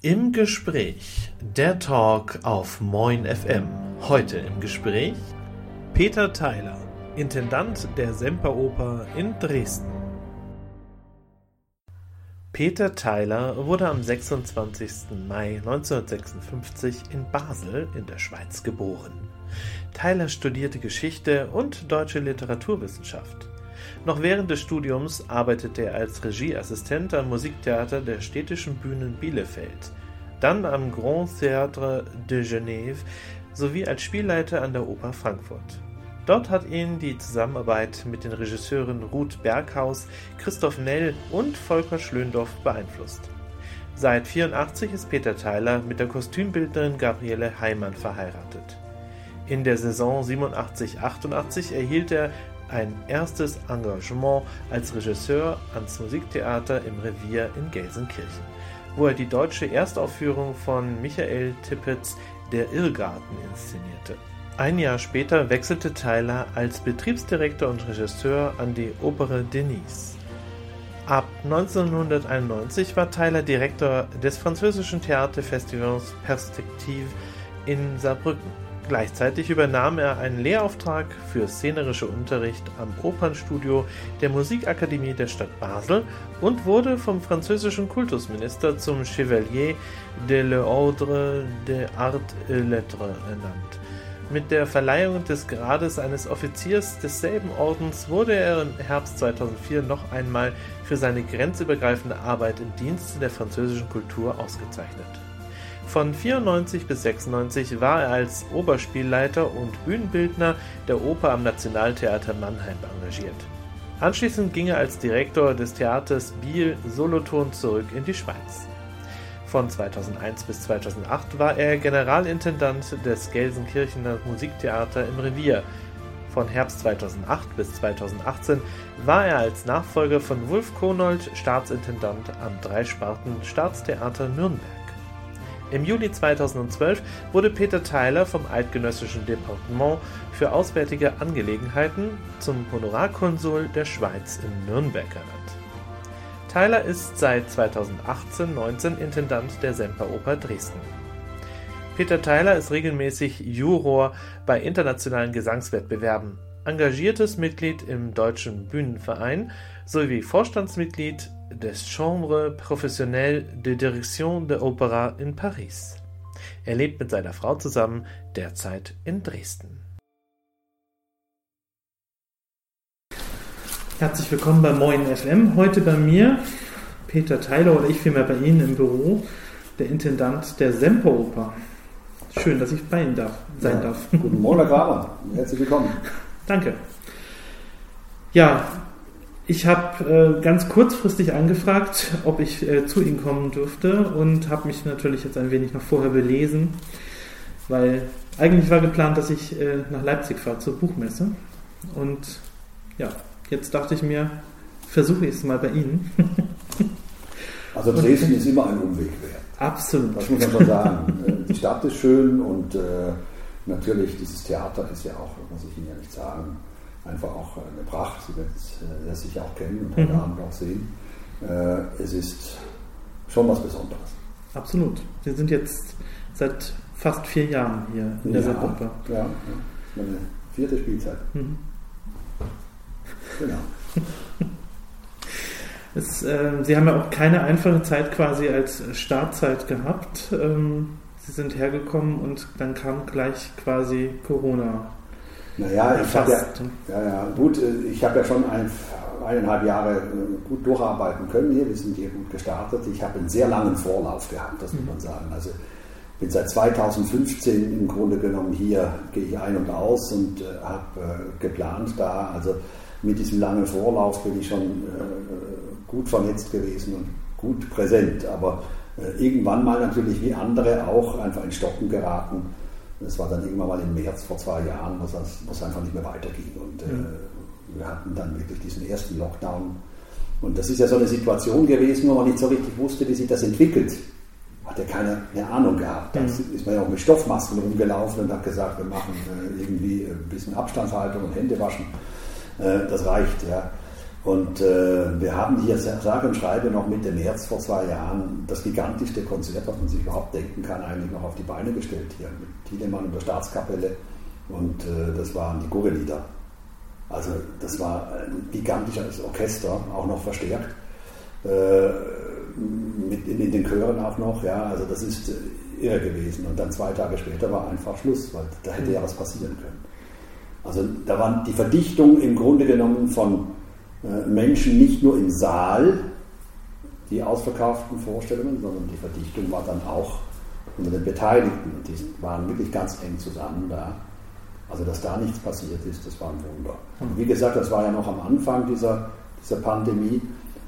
Im Gespräch, der Talk auf Moin FM. Heute im Gespräch Peter Theiler, Intendant der Semperoper in Dresden. Peter Theiler wurde am 26. Mai 1956 in Basel in der Schweiz geboren. Theiler studierte Geschichte und deutsche Literaturwissenschaft. Noch während des Studiums arbeitete er als Regieassistent am Musiktheater der Städtischen Bühnen Bielefeld, dann am Grand Théâtre de Genève sowie als Spielleiter an der Oper Frankfurt. Dort hat ihn die Zusammenarbeit mit den Regisseuren Ruth Berghaus, Christoph Nell und Volker Schlöndorff beeinflusst. Seit 1984 ist Peter Theiler mit der Kostümbildnerin Gabriele Heimann verheiratet. In der Saison 87-88 erhielt er ein erstes Engagement als Regisseur ans Musiktheater im Revier in Gelsenkirchen, wo er die deutsche Erstaufführung von Michael Tippets Der Irrgarten inszenierte. Ein Jahr später wechselte Tyler als Betriebsdirektor und Regisseur an die Opere Denise. Ab 1991 war Tyler Direktor des französischen Theaterfestivals Perspektive in Saarbrücken. Gleichzeitig übernahm er einen Lehrauftrag für szenerische Unterricht am Opernstudio der Musikakademie der Stadt Basel und wurde vom französischen Kultusminister zum Chevalier de l'Ordre des Arts et Lettres ernannt. Mit der Verleihung des Grades eines Offiziers desselben Ordens wurde er im Herbst 2004 noch einmal für seine grenzübergreifende Arbeit im Dienste der französischen Kultur ausgezeichnet. Von 94 bis 96 war er als Oberspielleiter und Bühnenbildner der Oper am Nationaltheater Mannheim engagiert. Anschließend ging er als Direktor des Theaters Biel Solothurn zurück in die Schweiz. Von 2001 bis 2008 war er Generalintendant des Gelsenkirchener Musiktheater im Revier. Von Herbst 2008 bis 2018 war er als Nachfolger von Wulf Konold Staatsintendant am Dreisparten Staatstheater Nürnberg. Im Juli 2012 wurde Peter Theiler vom Eidgenössischen Departement für Auswärtige Angelegenheiten zum Honorarkonsul der Schweiz in Nürnberg ernannt. Theiler ist seit 2018-19 Intendant der Semperoper Dresden. Peter Theiler ist regelmäßig Juror bei internationalen Gesangswettbewerben, engagiertes Mitglied im Deutschen Bühnenverein sowie Vorstandsmitglied des Chambre Professionnelle de Direction de Opera in Paris. Er lebt mit seiner Frau zusammen, derzeit in Dresden. Herzlich willkommen bei Moin FM. Heute bei mir Peter Theiler oder ich vielmehr bei Ihnen im Büro, der Intendant der Semperoper. Schön, dass ich bei Ihnen darf, sein ja, darf. Guten Morgen, Herr Kramer. Herzlich willkommen. Danke. Ja, ich habe äh, ganz kurzfristig angefragt, ob ich äh, zu Ihnen kommen dürfte und habe mich natürlich jetzt ein wenig noch vorher belesen, weil eigentlich war geplant, dass ich äh, nach Leipzig fahre zur Buchmesse. Und ja, jetzt dachte ich mir, versuche ich es mal bei Ihnen. also Dresden ist immer ein Umweg wert. Absolut. Das muss man schon sagen. Äh, die Stadt ist schön und äh, natürlich dieses Theater ist ja auch, muss ich Ihnen ja nicht sagen, einfach auch eine Pracht. Sie werden es äh, sicher auch kennen und heute mhm. Abend auch sehen. Äh, es ist schon was Besonderes. Absolut. Sie sind jetzt seit fast vier Jahren hier in der ja, Gruppe. Ja, ja, meine vierte Spielzeit. Mhm. Genau. Es, äh, Sie haben ja auch keine einfache Zeit quasi als Startzeit gehabt. Ähm, Sie sind hergekommen und dann kam gleich quasi Corona naja, ich habe ja, ja, ja, gut, äh, ich habe ja schon ein, eineinhalb Jahre äh, gut durcharbeiten können hier. Wir sind hier gut gestartet. Ich habe einen sehr langen Vorlauf gehabt, das muss man sagen. Also bin seit 2015 im Grunde genommen hier, gehe ich ein und aus und äh, habe äh, geplant da. Also mit diesem langen Vorlauf bin ich schon äh, gut vernetzt gewesen und gut präsent. Aber äh, irgendwann mal natürlich wie andere auch einfach in Stocken geraten das war dann irgendwann mal im März vor zwei Jahren, wo es einfach nicht mehr weiterging. Und äh, wir hatten dann wirklich diesen ersten Lockdown. Und das ist ja so eine Situation gewesen, wo man nicht so richtig wusste, wie sich das entwickelt. Hat ja keine, keine Ahnung gehabt. Da mhm. ist man ja auch mit Stoffmasken rumgelaufen und hat gesagt, wir machen äh, irgendwie ein bisschen Abstandshaltung und Hände waschen. Äh, das reicht, ja. Und äh, wir haben hier, sage und schreibe, noch Mitte März vor zwei Jahren das gigantischste Konzert, was man sich überhaupt denken kann, eigentlich noch auf die Beine gestellt hier mit Tiedemann und der Staatskapelle. Und äh, das waren die Gurre-Lieder. Also das war ein gigantisches Orchester, auch noch verstärkt. Äh, mit in, in, den Chören auch noch, ja, also das ist äh, irre gewesen. Und dann zwei Tage später war einfach Schluss, weil da hätte ja was passieren können. Also da war die Verdichtung im Grunde genommen von Menschen nicht nur im Saal, die ausverkauften Vorstellungen, sondern die Verdichtung war dann auch unter den Beteiligten. Und die waren wirklich ganz eng zusammen da. Also, dass da nichts passiert ist, das war ein Wunder. Und wie gesagt, das war ja noch am Anfang dieser, dieser Pandemie.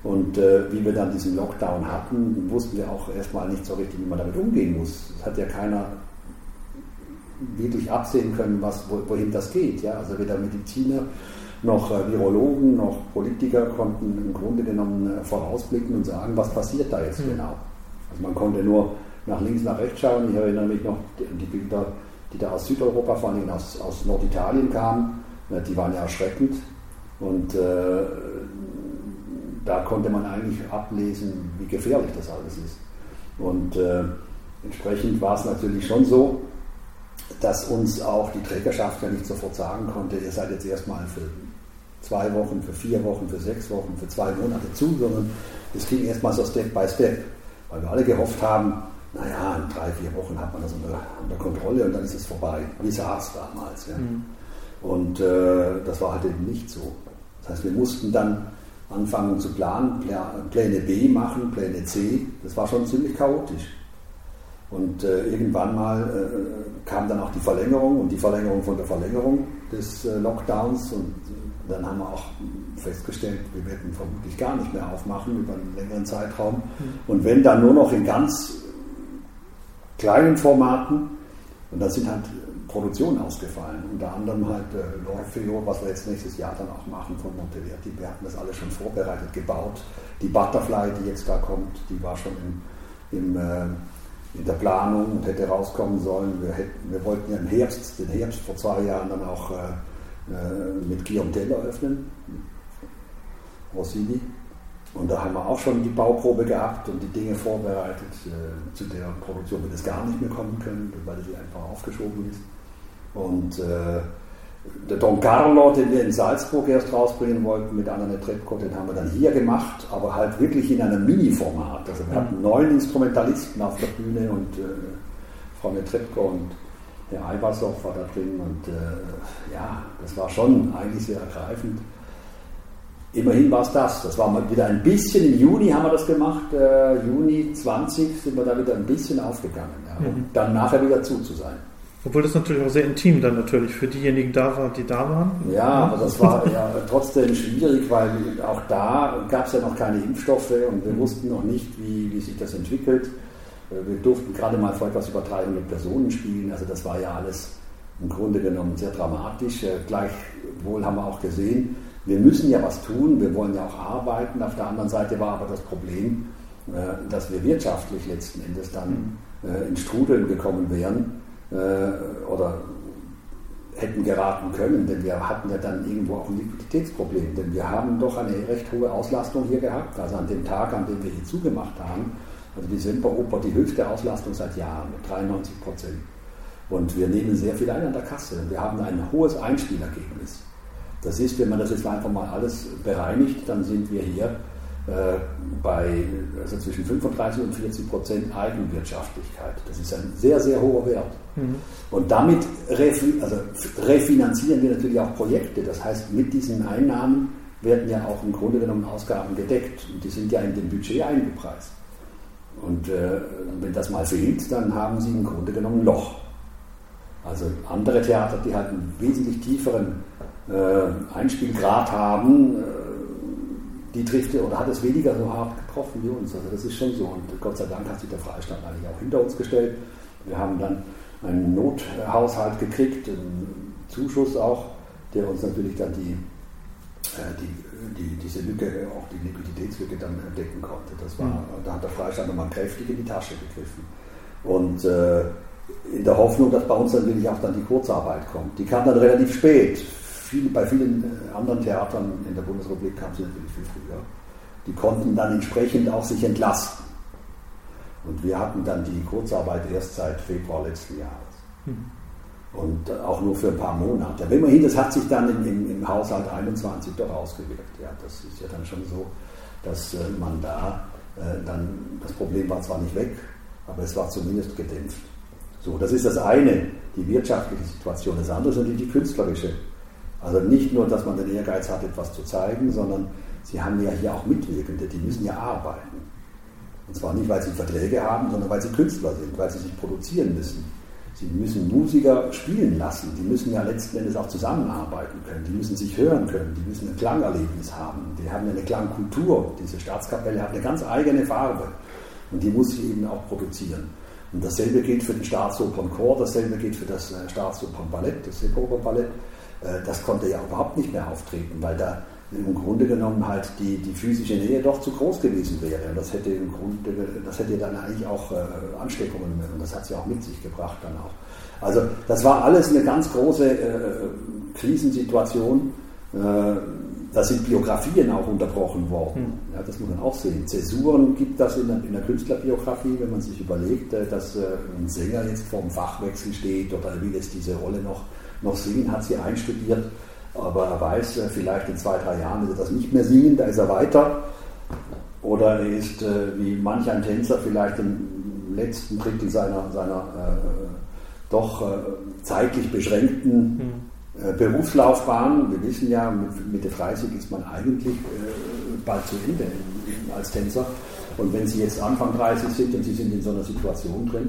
Und äh, wie wir dann diesen Lockdown hatten, wussten wir auch erstmal nicht so richtig, wie man damit umgehen muss. Es hat ja keiner wirklich absehen können, was, wohin das geht. Ja? Also weder Mediziner noch äh, Virologen noch Politiker konnten im Grunde genommen äh, vorausblicken und sagen, was passiert da jetzt mhm. genau. Also man konnte nur nach links, nach rechts schauen. Ich erinnere mich noch an die Bilder, die da aus Südeuropa, vor allem aus, aus Norditalien kamen. Die waren ja erschreckend. Und äh, da konnte man eigentlich ablesen, wie gefährlich das alles ist. Und äh, entsprechend war es natürlich schon so, dass uns auch die Trägerschaft ja nicht sofort sagen konnte, ihr seid jetzt erstmal für zwei Wochen, für vier Wochen, für sechs Wochen, für zwei Monate zu, sondern es ging erstmal so Step by Step, weil wir alle gehofft haben, naja, in drei, vier Wochen hat man das unter, unter Kontrolle und dann ist es vorbei, wie SARS damals. Ja. Mhm. Und äh, das war halt eben nicht so. Das heißt, wir mussten dann anfangen zu planen, Pläne B machen, Pläne C. Das war schon ziemlich chaotisch. Und äh, irgendwann mal äh, kam dann auch die Verlängerung und die Verlängerung von der Verlängerung des äh, Lockdowns. Und dann haben wir auch festgestellt, wir werden vermutlich gar nicht mehr aufmachen über einen längeren Zeitraum. Mhm. Und wenn dann nur noch in ganz kleinen Formaten, und dann sind halt Produktionen ausgefallen. Unter anderem halt äh, L'Orfeo, was wir jetzt nächstes Jahr dann auch machen von Monteverdi. Wir hatten das alles schon vorbereitet, gebaut. Die Butterfly, die jetzt da kommt, die war schon im, im äh, in der Planung und hätte rauskommen sollen. Wir, hätten, wir wollten ja im Herbst, den Herbst vor zwei Jahren dann auch äh, äh mit Guillaume Tell eröffnen, Rossini. Und da haben wir auch schon die Bauprobe gehabt und die Dinge vorbereitet. Äh, zu der Produktion wird es gar nicht mehr kommen können, weil sie einfach aufgeschoben ist. Und äh, der Don Carlo, den wir in Salzburg erst rausbringen wollten mit Anna Netrebko, den haben wir dann hier gemacht, aber halt wirklich in einem Mini-Format. Also wir hatten neun Instrumentalisten auf der Bühne und äh, Frau Netrebko und Herr Eibershoff war da drin und äh, ja, das war schon eigentlich sehr ergreifend. Immerhin war es das. Das war mal wieder ein bisschen, im Juni haben wir das gemacht, äh, Juni 20 sind wir da wieder ein bisschen aufgegangen, ja, um mhm. dann nachher wieder zu zu sein. Obwohl das natürlich auch sehr intim dann natürlich für diejenigen da war, die da waren. Ja, aber das war ja trotzdem schwierig, weil auch da gab es ja noch keine Impfstoffe und wir wussten noch nicht, wie, wie sich das entwickelt. Äh, wir durften gerade mal vor etwas über 300 Personen spielen, also das war ja alles im Grunde genommen sehr dramatisch. Äh, gleichwohl haben wir auch gesehen, wir müssen ja was tun, wir wollen ja auch arbeiten. Auf der anderen Seite war aber das Problem, äh, dass wir wirtschaftlich letzten Endes dann ins Strudeln gekommen wären oder hätten geraten können, denn wir hatten ja dann irgendwo auch ein Liquiditätsproblem, denn wir haben doch eine recht hohe Auslastung hier gehabt, also an dem Tag, an dem wir hier zugemacht haben, also die Semperoper die höchste Auslastung seit Jahren mit 93 Prozent. Und wir nehmen sehr viel ein an der Kasse. Wir haben ein hohes Einspielergebnis. Das ist, wenn man das jetzt einfach mal alles bereinigt, dann sind wir hier äh, bei also zwischen 35 und 40 Prozent Eigenwirtschaftlichkeit. Das ist ein sehr, sehr hoher Wert. Mhm. Und damit refi also refinanzieren wir natürlich auch Projekte. Das heißt, mit diesen Einnahmen werden ja auch im Grunde genommen Ausgaben gedeckt. Und die sind ja in dem Budget eingepreist. Und äh, wenn das mal fehlt, dann haben sie im Grunde genommen ein Loch. Also andere Theater, die halt einen wesentlich tieferen äh, Einspielgrad haben, äh, die trifft oder hat es weniger so hart getroffen wie uns. Also das ist schon so. Und Gott sei Dank hat sich der Freistaat eigentlich auch hinter uns gestellt. Wir haben dann einen Nothaushalt gekriegt, einen Zuschuss auch, der uns natürlich dann die, äh, die, die, diese Lücke, auch die Liquiditätslücke dann decken konnte. Das war, mhm. Da hat der Freistaat nochmal kräftig in die Tasche gegriffen. Und äh, in der Hoffnung, dass bei uns dann wirklich auch dann die Kurzarbeit kommt. Die kam dann relativ spät, viel, bei vielen äh, anderen Theatern in der Bundesrepublik kam sie natürlich viel früher. Die konnten dann entsprechend auch sich entlasten. Und wir hatten dann die Kurzarbeit erst seit Februar letzten Jahres. Mhm. Und auch nur für ein paar Monate. Aber immerhin, das hat sich dann im, im, im Haushalt 21 doch ausgewirkt. Ja, das ist ja dann schon so, dass äh, man da äh, dann, das Problem war zwar nicht weg, aber es war zumindest gedämpft. So, das ist das eine, die wirtschaftliche Situation. Das andere ist natürlich die künstlerische. Also nicht nur, dass man den Ehrgeiz hat, etwas zu zeigen, sondern sie haben ja hier auch Mitwirkende, die müssen ja arbeiten. Und zwar nicht, weil sie Verträge haben, sondern weil sie Künstler sind, weil sie sich produzieren müssen. Sie müssen Musiker spielen lassen, die müssen ja letzten Endes auch zusammenarbeiten können, die müssen sich hören können, die müssen ein Klangerlebnis haben, die haben eine Klangkultur. Diese Staatskapelle hat eine ganz eigene Farbe und die muss sie eben auch produzieren. Und dasselbe gilt für den Staatsopernchor, dasselbe gilt für das äh, Staatsopernballett, das Seeopernballett. Äh, das konnte ja überhaupt nicht mehr auftreten, weil da im Grunde genommen halt die, die physische Nähe doch zu groß gewesen wäre. Und das hätte im Grunde, das hätte dann eigentlich auch äh, Ansteckungen, und das hat sie auch mit sich gebracht dann auch. Also das war alles eine ganz große äh, Krisensituation. Äh, da sind Biografien auch unterbrochen worden. Hm. Ja, das muss man auch sehen. Zäsuren gibt das in der, in der Künstlerbiografie, wenn man sich überlegt, äh, dass äh, ein Sänger jetzt vor dem Fachwechsel steht oder will jetzt diese Rolle noch, noch singen, hat sie einstudiert aber er weiß, äh, vielleicht in zwei, drei Jahren wird er das nicht mehr singen, da ist er weiter. Oder er ist äh, wie manch ein Tänzer vielleicht im letzten Drittel seiner, seiner äh, doch äh, zeitlich beschränkten hm. äh, Berufslaufbahn. Wir wissen ja, mit Mitte 30 ist man eigentlich äh, bald zu Ende als Tänzer. Und wenn Sie jetzt Anfang 30 sind und Sie sind in so einer Situation drin,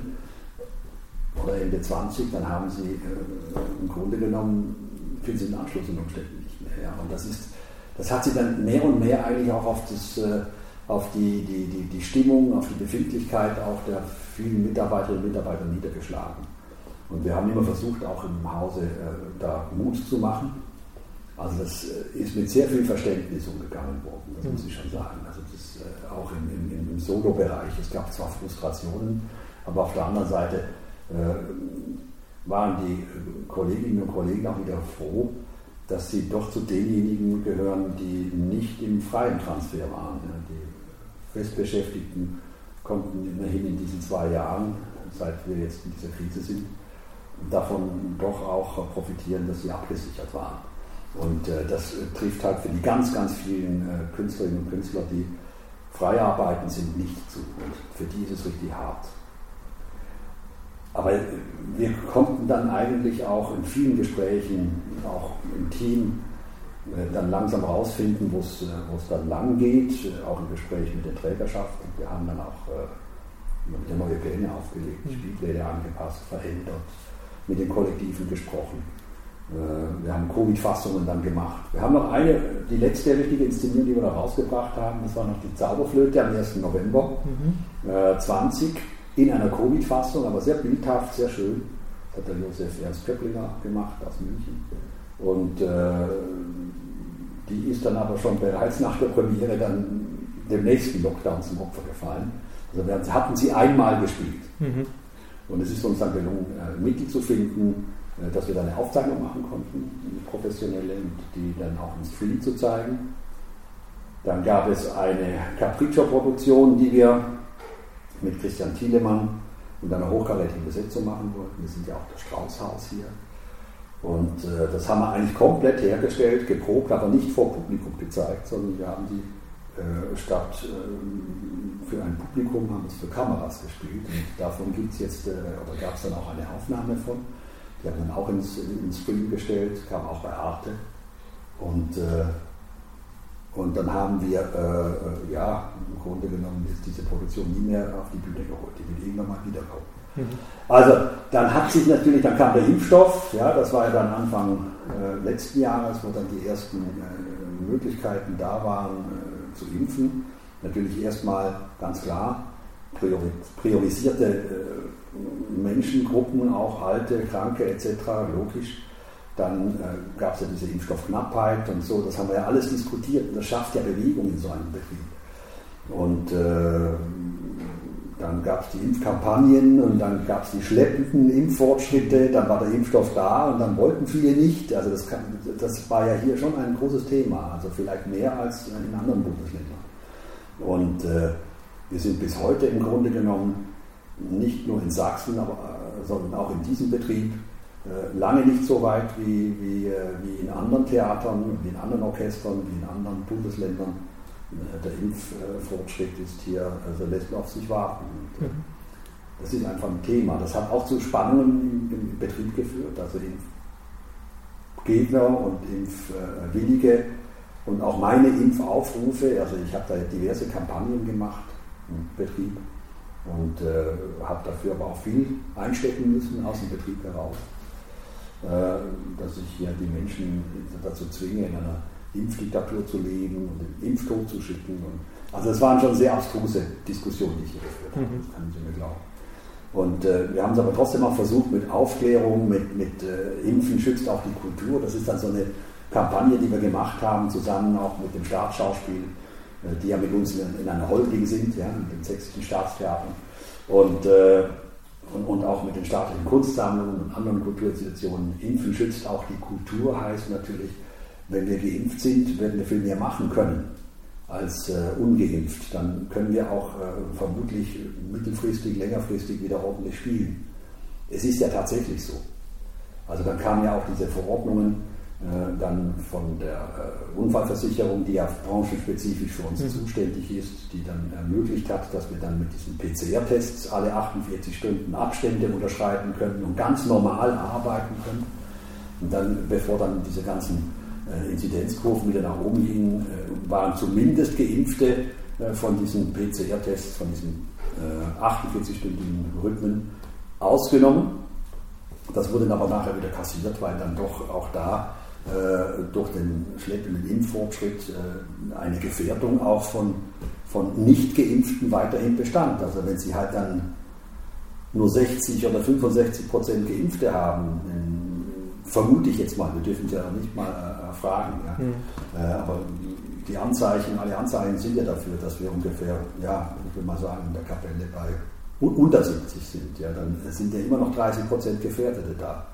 oder Ende 20, dann haben Sie im Grunde genommen finden sie den Anschluss unter Umständen nicht mehr. Ja. Und das, ist, das hat sich dann mehr und mehr eigentlich auch auf, das, äh, auf die, die, die, die Stimmung, auf die Befindlichkeit auch der vielen Mitarbeiterinnen und Mitarbeiter niedergeschlagen. Und wir haben immer versucht, auch im Hause äh, da Mut zu machen. Also das äh, ist mit sehr viel Verständnis umgegangen worden, das muss ich schon sagen. Also das auch im, im, im Solo-Bereich. Es gab zwar Frustrationen, aber auf der anderen Seite äh, waren die Kolleginnen und Kollegen auch wieder froh, dass sie doch zu denjenigen gehören, die nicht im freien Transfer waren. Die Festbeschäftigten konnten immerhin in diesen zwei Jahren, seit wir jetzt in dieser Krise sind, davon doch auch profitieren, dass sie abgesichert waren. Und äh, das trifft halt für die ganz, ganz vielen äh, Künstlerinnen und Künstler, die frei arbeiten, sind nicht zu. Und für die ist es richtig hart. Aber wir konnten dann eigentlich auch in vielen Gesprächen, auch im Team, äh, dann langsam rausfinden, wo es äh, dann lang geht, auch im Gespräch mit der Trägerschaft. Und wir haben dann auch äh, wieder neue Pläne aufgelegt, mhm. Spielpläne angepasst, verändert, mit den Kollektiven gesprochen. Wir haben Covid-Fassungen dann gemacht. Wir haben noch eine, die letzte richtige Inszenierung, die wir noch rausgebracht haben, das war noch die Zauberflöte am 1. November mhm. 20 in einer Covid-Fassung, aber sehr bildhaft, sehr schön. Das hat der Josef Ernst Köpplinger gemacht aus München. Und äh, die ist dann aber schon bereits nach der Premiere dann dem nächsten Lockdown zum Opfer gefallen. Also wir hatten sie einmal gespielt. Mhm. Und es ist uns dann gelungen, äh, Mittel zu finden, äh, dass wir dann eine Aufzeichnung machen konnten, eine professionelle, und die dann auch im Stream zu zeigen. Dann gab es eine Capriccio-Produktion, die wir mit Christian Thielemann und einer hochkarätigen Besetzung machen wollten. Wir sind ja auch das Straußhaus hier. Und äh, das haben wir eigentlich komplett hergestellt, geprobt, aber nicht vor Publikum gezeigt, sondern wir haben die äh, statt äh, für ein Publikum, haben es für Kameras gespielt. Und davon gibt es jetzt, äh, oder gab es dann auch eine Aufnahme von. Die haben dann auch ins, ins Stream gestellt, kam auch bei Arte. Und äh, und dann haben wir, äh, äh, ja, im Grunde genommen jetzt diese Produktion nie mehr auf die Bühne geholt. Die will irgendwann mal wiederkommen. Mhm. Also, dann hat sich natürlich, dann kam der Impfstoff, ja, das war ja dann Anfang äh, letzten Jahres, wo dann die ersten äh, Möglichkeiten da waren äh, zu impfen. Natürlich erstmal ganz klar priorisierte äh, Menschengruppen, auch Alte, Kranke etc., logisch dann äh, gab es ja diese Impfstoffknappheit und so. Das haben wir ja alles diskutiert und das schafft ja Bewegung in so einem Betrieb. Und äh, dann gab es die Impfkampagnen und dann gab es die schleppenden Impffortschritte, dann war der Impfstoff da und dann wollten viele nicht. Also das, kann, das war ja hier schon ein großes Thema, also vielleicht mehr als in anderen Bundesländern. Und äh, wir sind bis heute im Grunde genommen nicht nur in Sachsen, aber, äh, sondern auch in diesem Betrieb lange nicht so weit wie, wie, äh, wie in anderen Theatern, wie in anderen Orchestern, wie in anderen Bundesländern. Äh, der Impffortschritt ist hier, also lässt auf sich warten. Mhm. Das ist einfach ein Thema. Das hat auch zu Spannungen im, im Betrieb geführt. Also Impfgegner und Impfwillige und auch meine Impfaufrufe. Also ich habe da diverse Kampagnen gemacht im Betrieb und äh, habe dafür aber auch viel einstecken müssen aus dem Betrieb heraus, äh, dass ich ja die Menschen dazu zwinge, in einer Impfdiktatur zu leben und den Impftod zu schicken. Und, also es waren schon sehr abstruse Diskussionen, die ich hier geführt habe, mhm. das können Sie mir glauben. Und äh, wir haben es aber trotzdem auch versucht mit Aufklärung, mit, mit äh, Impfen schützt auch die Kultur. Das ist dann so eine Kampagne, die wir gemacht haben, zusammen auch mit dem Staatsschauspiel, äh, die ja mit uns in, in einer Holding sind, ja, mit dem sächsischen Staatstheater. Und, äh, und, und, auch mit den staatlichen Kunstsammlungen und anderen Kulturinstitutionen. Impfen schützt auch die Kultur, heißt natürlich, wenn wir geimpft sind, werden wir viel mehr machen können als äh, ungeimpft. Dann können wir auch äh, vermutlich mittelfristig, längerfristig wieder ordentlich spielen. Es ist ja tatsächlich so. Also dann kamen ja auch diese Verordnungen dann von der äh, Unfallversicherung, die ja branchenspezifisch für uns mhm. zuständig ist, die dann ermöglicht hat, dass wir dann mit diesen PCR-Tests alle 48 Stunden Abstände unterschreiten können und ganz normal arbeiten können. Und dann, bevor dann diese ganzen äh, Inzidenzkurven wieder nach oben gingen, waren zumindest Geimpfte von diesen PCR-Tests, von diesen 48-stündigen Rhythmen ausgenommen. Das wurde dann aber nachher wieder kassiert, weil dann doch auch da äh, durch den schleppenden Impffortschritt äh, eine Gefährdung auch von, von Nicht-Geimpften weiterhin bestand. Also wenn Sie halt dann nur 60 oder 65 Prozent Geimpfte haben, vermute ich jetzt mal, wir dürfen es ja nicht mal äh, fragen, ja. Mhm. Äh, aber die Anzeichen, alle Anzeichen sind ja dafür, dass wir ungefähr, ja, ich will mal sagen, in der Kapelle bei unter 70 sind. Ja, dann sind ja immer noch 30 Prozent Gefährdete da.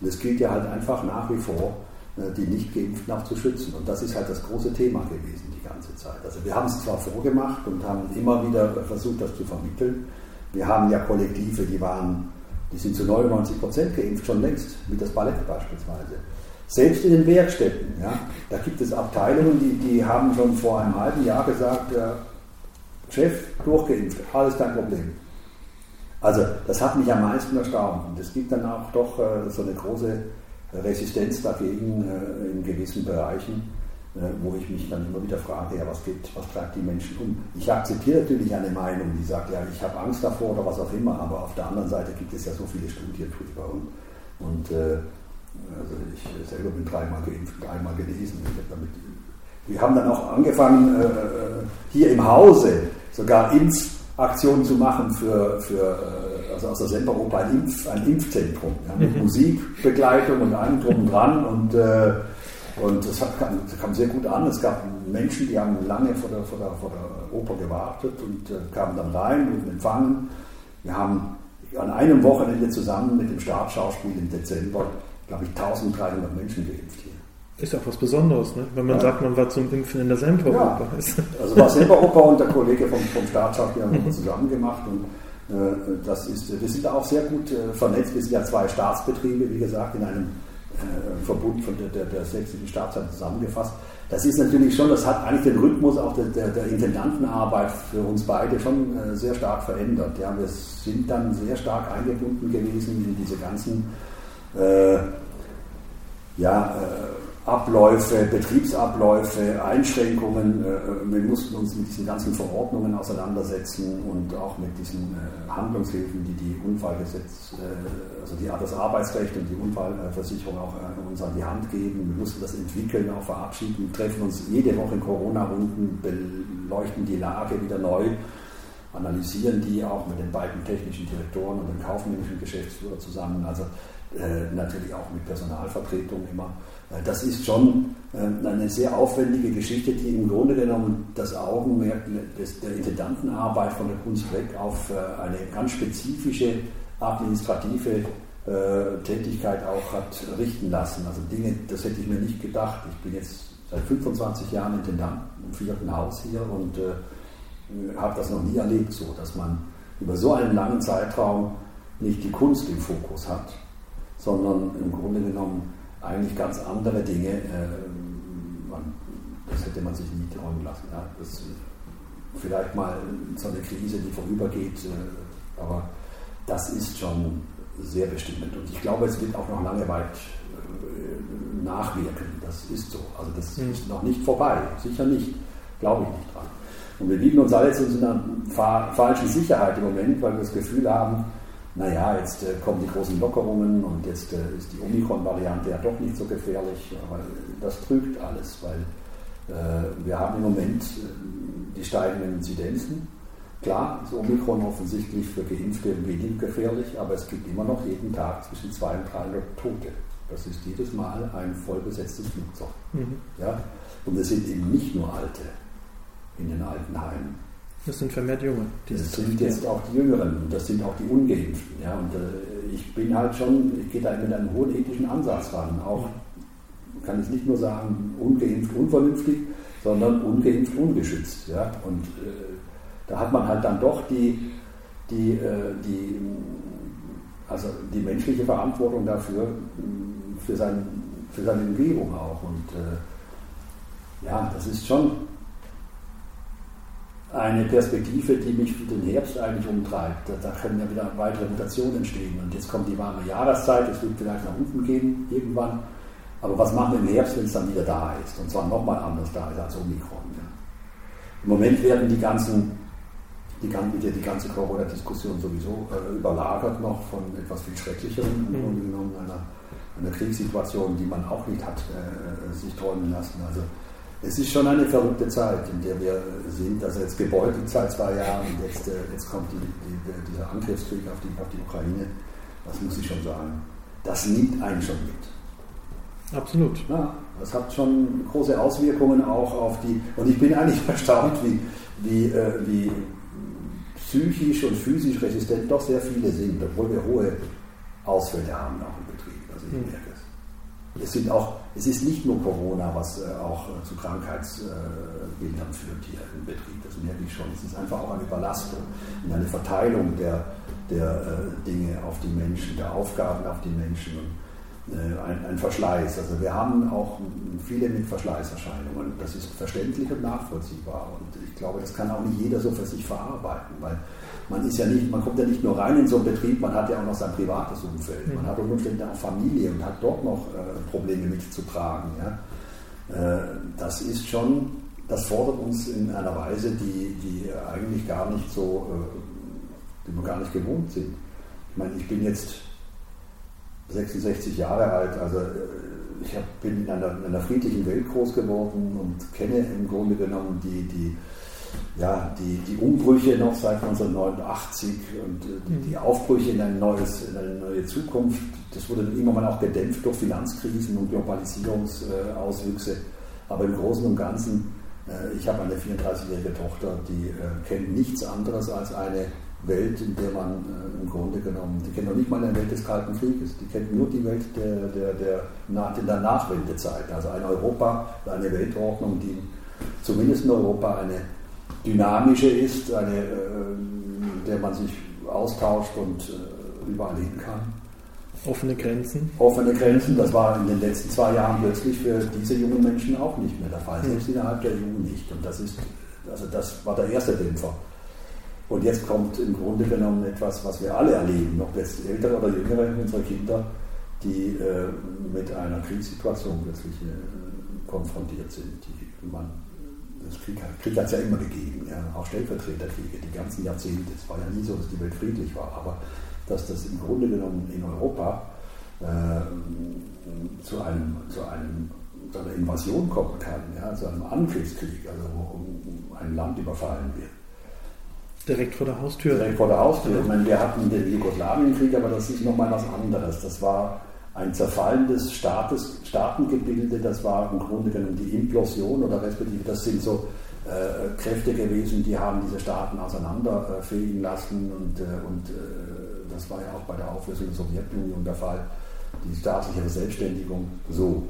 Und es gilt ja halt einfach nach wie vor, äh, die Nicht-Geimpften auch zu schützen. Und das ist halt das große Thema gewesen die ganze Zeit. Also wir haben es zwar vorgemacht und haben immer wieder versucht, das zu vermitteln. Wir haben ja Kollektive, die waren, die sind zu 99 Prozent geimpft, schon längst, wie das Ballett beispielsweise. Selbst in den Werkstätten, ja, da gibt es Abteilungen, die, die haben schon vor einem halben Jahr gesagt, äh, Chef, durchgeimpft, alles kein Problem. Also das hat mich am meisten erstaunt. Und es gibt dann auch doch äh, so eine große Resistenz dagegen äh, in gewissen Bereichen, äh, wo ich mich dann immer wieder frage, ja, was, geht, was treibt die Menschen um? Ich akzeptiere natürlich eine Meinung, die sagt, ja, ich habe Angst davor oder was auch immer, aber auf der anderen Seite gibt es ja so viele Studien drüber. Und, und äh, also ich selber bin dreimal geimpft und einmal genesen. Damit, wir haben dann auch angefangen, äh, äh, hier im Hause sogar Impf Aktion zu machen für, für äh, also aus der Semperoper ein, Impf, ein Impfzentrum ja, mit mhm. Musikbegleitung und allem drum und dran und, äh, und das, hat, kam, das, kam, sehr gut an. Es gab Menschen, die haben lange vor der, vor der, vor der Oper gewartet und äh, kamen dann rein, wurden empfangen. Wir haben an einem Wochenende zusammen mit dem Staatsschauspiel im Dezember, glaube ich, 1300 Menschen geimpft hier. Ist auch was Besonderes, ne? wenn man ja. sagt, man war zum Impfen in der Semperoper. Ja. Also war Semperoper und der Kollege vom, vom Staatsschauspiel haben wir zusammen gemacht und äh, das ist, wir sind da auch sehr gut äh, vernetzt. Wir sind ja zwei Staatsbetriebe, wie gesagt, in einem äh, Verbund von der, der, der sächsischen Staatszeit zusammengefasst. Das ist natürlich schon, das hat eigentlich den Rhythmus auch der, der, der Intendantenarbeit für uns beide schon äh, sehr stark verändert. Ja, wir sind dann sehr stark eingebunden gewesen in diese ganzen äh, ja, äh, Abläufe, Betriebsabläufe, Einschränkungen. Äh, wir mussten uns mit diesen ganzen Verordnungen auseinandersetzen und auch mit diesen äh, Handlungshilfen, die die Unfallgesetz, äh, also die, das Arbeitsrecht und die Unfallversicherung auch uns an die Hand geben. Wir mussten das entwickeln, auch verabschieden, treffen uns jede Woche in Corona-Runden, beleuchten die Lage wieder neu analysieren die auch mit den beiden technischen Direktoren und dem kaufmännischen Geschäftsführer zusammen, also äh, natürlich auch mit Personalvertretung immer. Das ist schon äh, eine sehr aufwendige Geschichte, die im Grunde genommen das Augenmerk der Intendantenarbeit von der Kunst weg auf äh, eine ganz spezifische administrative äh, Tätigkeit auch hat richten lassen. Also Dinge, das hätte ich mir nicht gedacht. Ich bin jetzt seit 25 Jahren Intendant im vierten Haus hier und äh, habe das noch nie erlebt, so dass man über so einen langen Zeitraum nicht die Kunst im Fokus hat, sondern im Grunde genommen eigentlich ganz andere Dinge. Äh, man, das hätte man sich nie träumen lassen. Ja. Das, vielleicht mal so eine Krise, die vorübergeht, äh, aber das ist schon sehr bestimmend. Und ich glaube, es wird auch noch lange weit äh, nachwirken. Das ist so. Also das mhm. ist noch nicht vorbei. Sicher nicht. Glaube ich nicht dran. Und wir wiegen uns alle jetzt in einer falschen Sicherheit im Moment, weil wir das Gefühl haben, naja, jetzt äh, kommen die großen Lockerungen und jetzt äh, ist die Omikron-Variante ja doch nicht so gefährlich. Aber das trügt alles, weil äh, wir haben im Moment äh, die steigenden Inzidenzen Klar ist Omikron offensichtlich für Geimpfte weniger gefährlich, aber es gibt immer noch jeden Tag zwischen 200 und 300 Tote. Das ist jedes Mal ein vollbesetztes Flugzeug. Mhm. Ja? Und es sind eben nicht nur Alte in den Altenheimen. Das sind vermehrt Junge. Das sind jetzt auch die Jüngeren und das sind auch die Ungeimpften. Ja? Und äh, ich bin halt schon, ich gehe da mit einem hohen ethischen Ansatz ran. Auch kann ich nicht nur sagen, ungeimpft unvernünftig, sondern ungeimpft ungeschützt. Ja? Und äh, da hat man halt dann doch die, die, äh, die, also die menschliche Verantwortung dafür, für, sein, für seine Umgebung auch. Und äh, ja, das ist schon eine Perspektive, die mich für den Herbst eigentlich umtreibt. Da, da, können ja wieder weitere Mutationen entstehen. Und jetzt kommt die warme Jahreszeit, es wird vielleicht nach unten gehen irgendwann. Aber was machen wir im Herbst, wenn es dann wieder da ist? Und zwar nochmal anders da ist als Omikron. Ja. Im Moment werden die ganzen die, ja die ganze Corona-Diskussion sowieso äh, überlagert noch von etwas viel Schrecklicherem, im mhm. Grunde genommen einer, einer Kriegssituation, die man auch nicht hat äh, äh, sich träumen lassen. Also es ist schon eine verrückte Zeit, in der wir sind. Also jetzt gebeutelt seit zwei Jahren und jetzt, äh, jetzt kommt die, die, dieser Angriffskrieg auf die, auf die Ukraine. Das muss ich schon sagen. Das nimmt einen schon mit. Absolut. Ja, das hat schon große Auswirkungen auch auf die. Und ich bin eigentlich erstaunt, wie, wie, äh, wie psychisch und physisch resistent doch sehr viele sind, obwohl wir hohe Ausfälle haben auch im Betrieb. Also ich hm. merke es. Es, sind auch, es ist nicht nur Corona, was äh, auch äh, zu Krankheitsbildern führt hier im Betrieb. Das merke ich schon. Es ist einfach auch eine Überlastung und eine Verteilung der, der äh, Dinge auf die Menschen, der Aufgaben auf die Menschen. Ein, ein, Verschleiß. Also wir haben auch viele mit Verschleißerscheinungen. Das ist verständlich und nachvollziehbar. Und ich glaube, das kann auch nicht jeder so für sich verarbeiten, weil man ist ja nicht, man kommt ja nicht nur rein in so einen Betrieb, man hat ja auch noch sein privates Umfeld. Man hat unter Umständen auch Familie und hat dort noch äh, Probleme mitzutragen. Ja? Äh, das ist schon, das fordert uns in einer Weise, die, die eigentlich gar nicht so, äh, die wir gar nicht gewohnt sind. Ich meine, ich bin jetzt 66 Jahre alt, also äh, ich hab, bin in einer, in einer, friedlichen Welt groß geworden und kenne im Grunde genommen die, die, ja, die, die Umbrüche noch seit 1989 und äh, die, die Aufbrüche in, ein neues, in eine neue Zukunft. Das wurde dann immer mal auch gedämpft durch Finanzkrisen und Globalisierungsauswüchse. Aber im Großen und Ganzen, äh, ich habe eine 34-jährige Tochter, die kennt nichts anderes als eine Welt, in der man äh, im Grunde genommen, die kennt noch nicht mal eine Welt des Kalten Krieges, die kennt nur die Welt der, der, der, der Nachwendezeit, also ein Europa, eine Weltordnung, die zumindest in Europa eine dynamische ist, eine, äh, der man sich austauscht und äh, überall hin kann. Offene Grenzen. Offene Grenzen, das war in den letzten zwei Jahren plötzlich für diese jungen Menschen auch nicht mehr der Fall, selbst innerhalb der Jungen nicht. Und das ist, also das war der erste Dämpfer. Und jetzt kommt im Grunde genommen etwas, was wir alle erleben, ob jetzt ältere oder jüngere unsere Kinder, die äh, mit einer Kriegssituation plötzlich äh, konfrontiert sind. Die man, das Krieg, Krieg hat es ja immer gegeben, ja, auch Stellvertreterkriege, die ganzen Jahrzehnte. Es war ja nie so, dass die Welt friedlich war, aber dass das im Grunde genommen in Europa äh, zu, einem, zu, einem, zu einer Invasion kommen kann, ja, zu einem Angriffskrieg, also wo ein Land überfallen wird Direkt vor der Haustür. Direkt vor der Haustür. Ich meine, wir hatten den Jugoslawienkrieg, aber das ist nochmal was anderes. Das war ein zerfallendes Staates, Staatengebilde, das war im Grunde genommen die Implosion oder respektive das sind so äh, Kräfte gewesen, die haben diese Staaten auseinanderfegen lassen und, äh, und äh, das war ja auch bei der Auflösung der Sowjetunion der Fall, die staatliche Verselbstständigung so.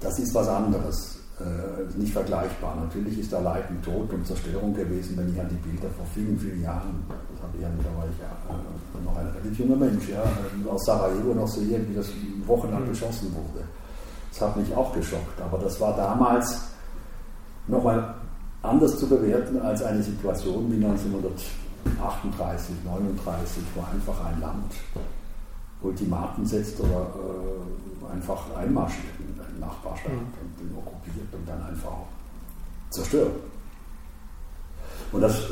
Das ist was anderes, äh, nicht vergleichbar. Natürlich ist da Leid und Tod und Zerstörung gewesen, wenn ich an die Bilder vor vielen, vielen Jahren, das habe ich ja mittlerweile ja, äh, noch ein relativ junger Mensch, ja, aus Sarajevo noch sehe, wie das wochenlang mhm. beschossen wurde. Das hat mich auch geschockt, aber das war damals nochmal anders zu bewerten als eine Situation wie 1938, 39, wo einfach ein Land Ultimaten setzt oder äh, einfach einmarschiert in einen Nachbarstaat mhm. und den okkupiert und dann einfach zerstört. Und das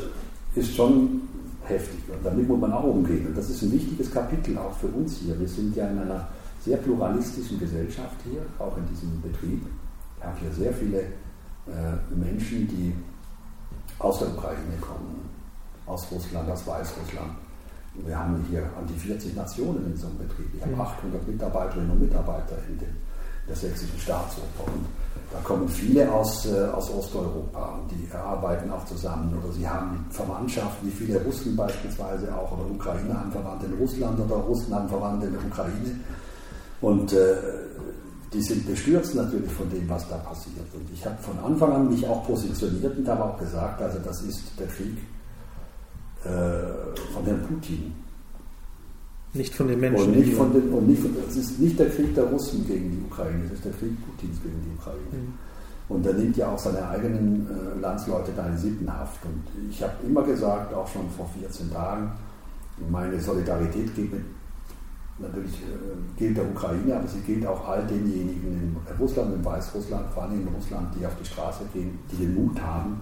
ist schon heftig und damit muss man auch umgehen. Und das ist ein wichtiges Kapitel auch für uns hier. Wir sind ja in einer sehr pluralistischen Gesellschaft hier, auch in diesem Betrieb. Ich habe hier sehr viele äh, Menschen, die aus der Ukraine kommen, aus Russland, aus Weißrussland. Wir haben hier an die 40 Nationen in so einem Betrieb. Ich habe 800 Mitarbeiterinnen und Mitarbeiter in, den, in der sächsischen Staatsoper. Und da kommen viele aus, äh, aus Osteuropa und die arbeiten auch zusammen oder sie haben Verwandtschaften, wie viele Russen beispielsweise auch oder Ukrainer haben Verwandte in Russland oder Russen haben Verwandte in der Ukraine. Und äh, die sind bestürzt natürlich von dem, was da passiert. Und ich habe von Anfang an mich auch positioniert und habe auch gesagt, also das ist der Krieg äh, von Herrn Putin. Nicht von den Menschen. Und nicht von den, und nicht es ist nicht der Krieg der Russen gegen die Ukraine, es ist der Krieg Putins gegen die Ukraine. Mhm. Und er nimmt ja auch seine eigenen äh, Landsleute da in Sittenhaft. Und ich habe immer gesagt, auch schon vor 14 Tagen, meine Solidarität mit natürlich äh, gilt der Ukraine, aber sie gilt auch all denjenigen in Russland, in Weißrussland, vor allem in Russland, die auf die Straße gehen, die den Mut haben,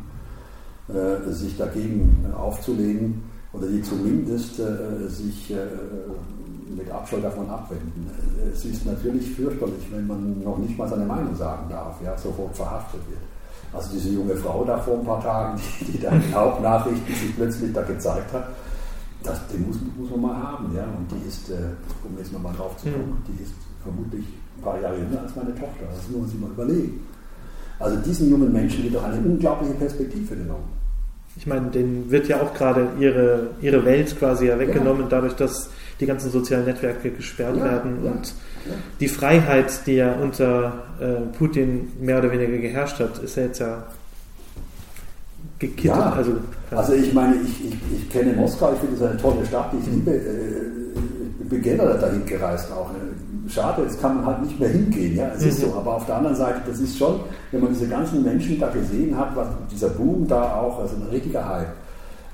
sich dagegen aufzulehnen oder die zumindest äh, sich mit Abscheu davon abwenden. Es ist natürlich fürchterlich, wenn man noch nicht mal seine Meinung sagen darf, ja, sofort verhaftet wird. Also diese junge Frau da vor ein paar Tagen, die, die da in Hauptnachrichten sich plötzlich da gezeigt hat, das, den muss, muss man mal haben, ja. Und die ist, äh, um jetzt nochmal drauf zu kommen, mhm. die ist vermutlich ein paar Jahre jünger als meine Tochter. Das muss man sich mal überlegen. Also diesen jungen Menschen wird doch eine unglaubliche Perspektive genommen. Ich meine, denen wird ja auch gerade ihre, ihre Welt quasi ja weggenommen, ja. dadurch, dass die ganzen sozialen Netzwerke gesperrt ja, werden ja, und die Freiheit, die ja unter äh, Putin mehr oder weniger geherrscht hat, ist ja jetzt ja gekittet. Ja, also, also ich meine, ich, ich, ich kenne Moskau, ich finde es eine tolle Stadt, ich liebe, äh, ich bin gerne dahin gereist auch. Schade, jetzt kann man halt nicht mehr hingehen, ja, es mhm. ist so. Aber auf der anderen Seite, das ist schon, wenn man diese ganzen Menschen da gesehen hat, was dieser Boom da auch, also ein richtiger Hype.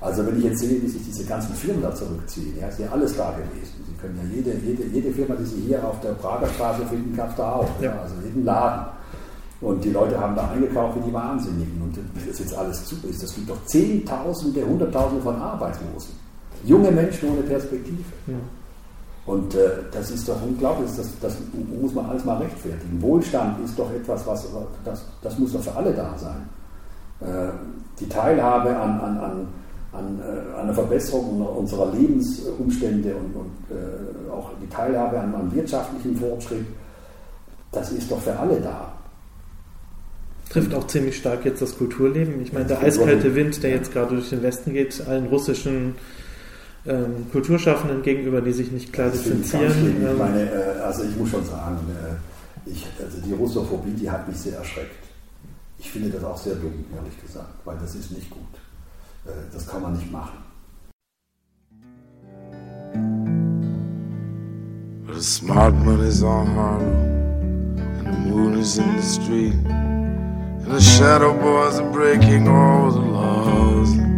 Also wenn ich jetzt sehe, wie sich diese ganzen Firmen da zurückziehen, ja, ist ja alles da gewesen. Sie können ja jede, jede, jede Firma, die Sie hier auf der Prager Straße finden, gab es da auch. Ja. Ja, also jeden Laden. Und die Leute haben da eingekauft wie die Wahnsinnigen. Und wenn das jetzt alles zu ist, das gibt doch Zehntausende, Hunderttausende von Arbeitslosen. Junge Menschen ohne Perspektive. Ja. Und äh, das ist doch unglaublich, das, das, muss man alles mal rechtfertigen. Wohlstand ist doch etwas, was das, das muss doch für alle da sein. Äh, die Teilhabe an, an, an, an äh, einer Verbesserung unserer Lebensumstände und, und äh, auch die Teilhabe an, an wirtschaftlichem Fortschritt, das ist doch für alle da trifft auch ziemlich stark jetzt das Kulturleben. Ich meine, der eiskalte Wind, der jetzt gerade durch den Westen geht, allen russischen ähm, Kulturschaffenden gegenüber, die sich nicht klar differenzieren. Ich ähm, meine, äh, also ich muss schon sagen, äh, ich, also die Russophobie, die hat mich sehr erschreckt. Ich finde das auch sehr dumm, ehrlich gesagt, weil das ist nicht gut. Äh, das kann man nicht machen. But the smart money's on Harlem and the moon is in the street. And the shadow boys are breaking all the laws.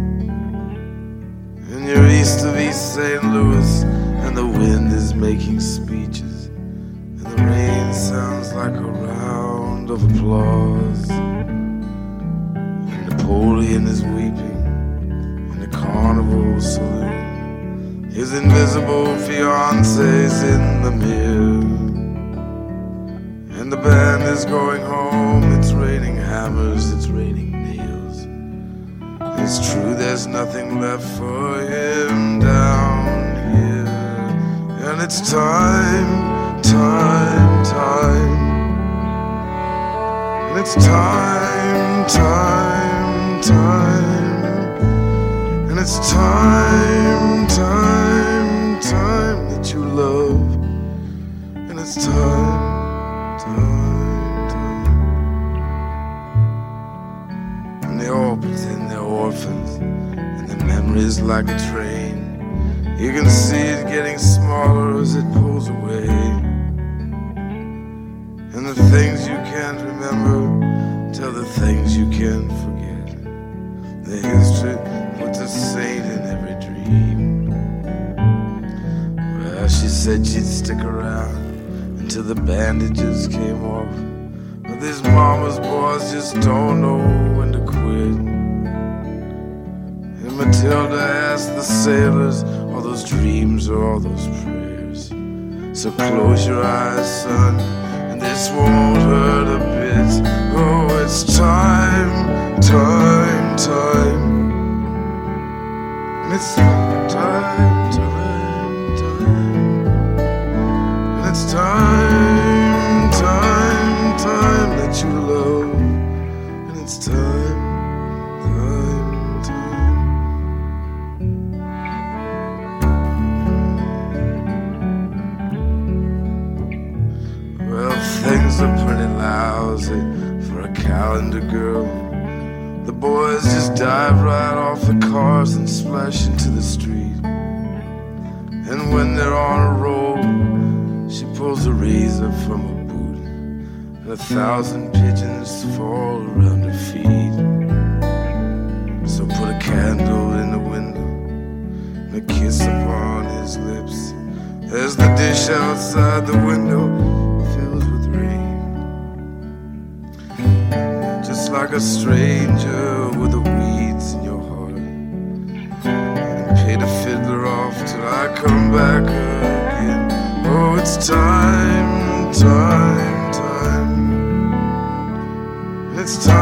And you're east of East St. Louis, and the wind is making speeches. And the rain sounds like a round of applause. And Napoleon is weeping in the carnival saloon. His invisible fiancee's in the mirror. And the band is going home, it's raining hammers, it's raining. It's true, there's nothing left for him down here. And it's time, time, time. And it's time, time, time. And it's time, time, time that you love. And it's time, orphans. And their memories like a train. You can see it getting smaller as it pulls away. And the things you can't remember tell the things you can't forget. The history puts a saint in every dream. Well, she said she'd stick around until the bandages came off. But these mama's boys just don't know when to quit. Matilda asked the sailors, all those dreams or all those prayers. So close your eyes, son, and this won't hurt a bit. Oh, it's time, time, time. It's time, time. Dive right off the cars and splash into the street. And when they're on a roll, she pulls a razor from her boot, and a thousand pigeons fall around her feet. So put a candle in the window and a kiss upon his lips as the dish outside the window fills with rain. Just like a stranger come back again. Oh, it's time, time, time. It's time,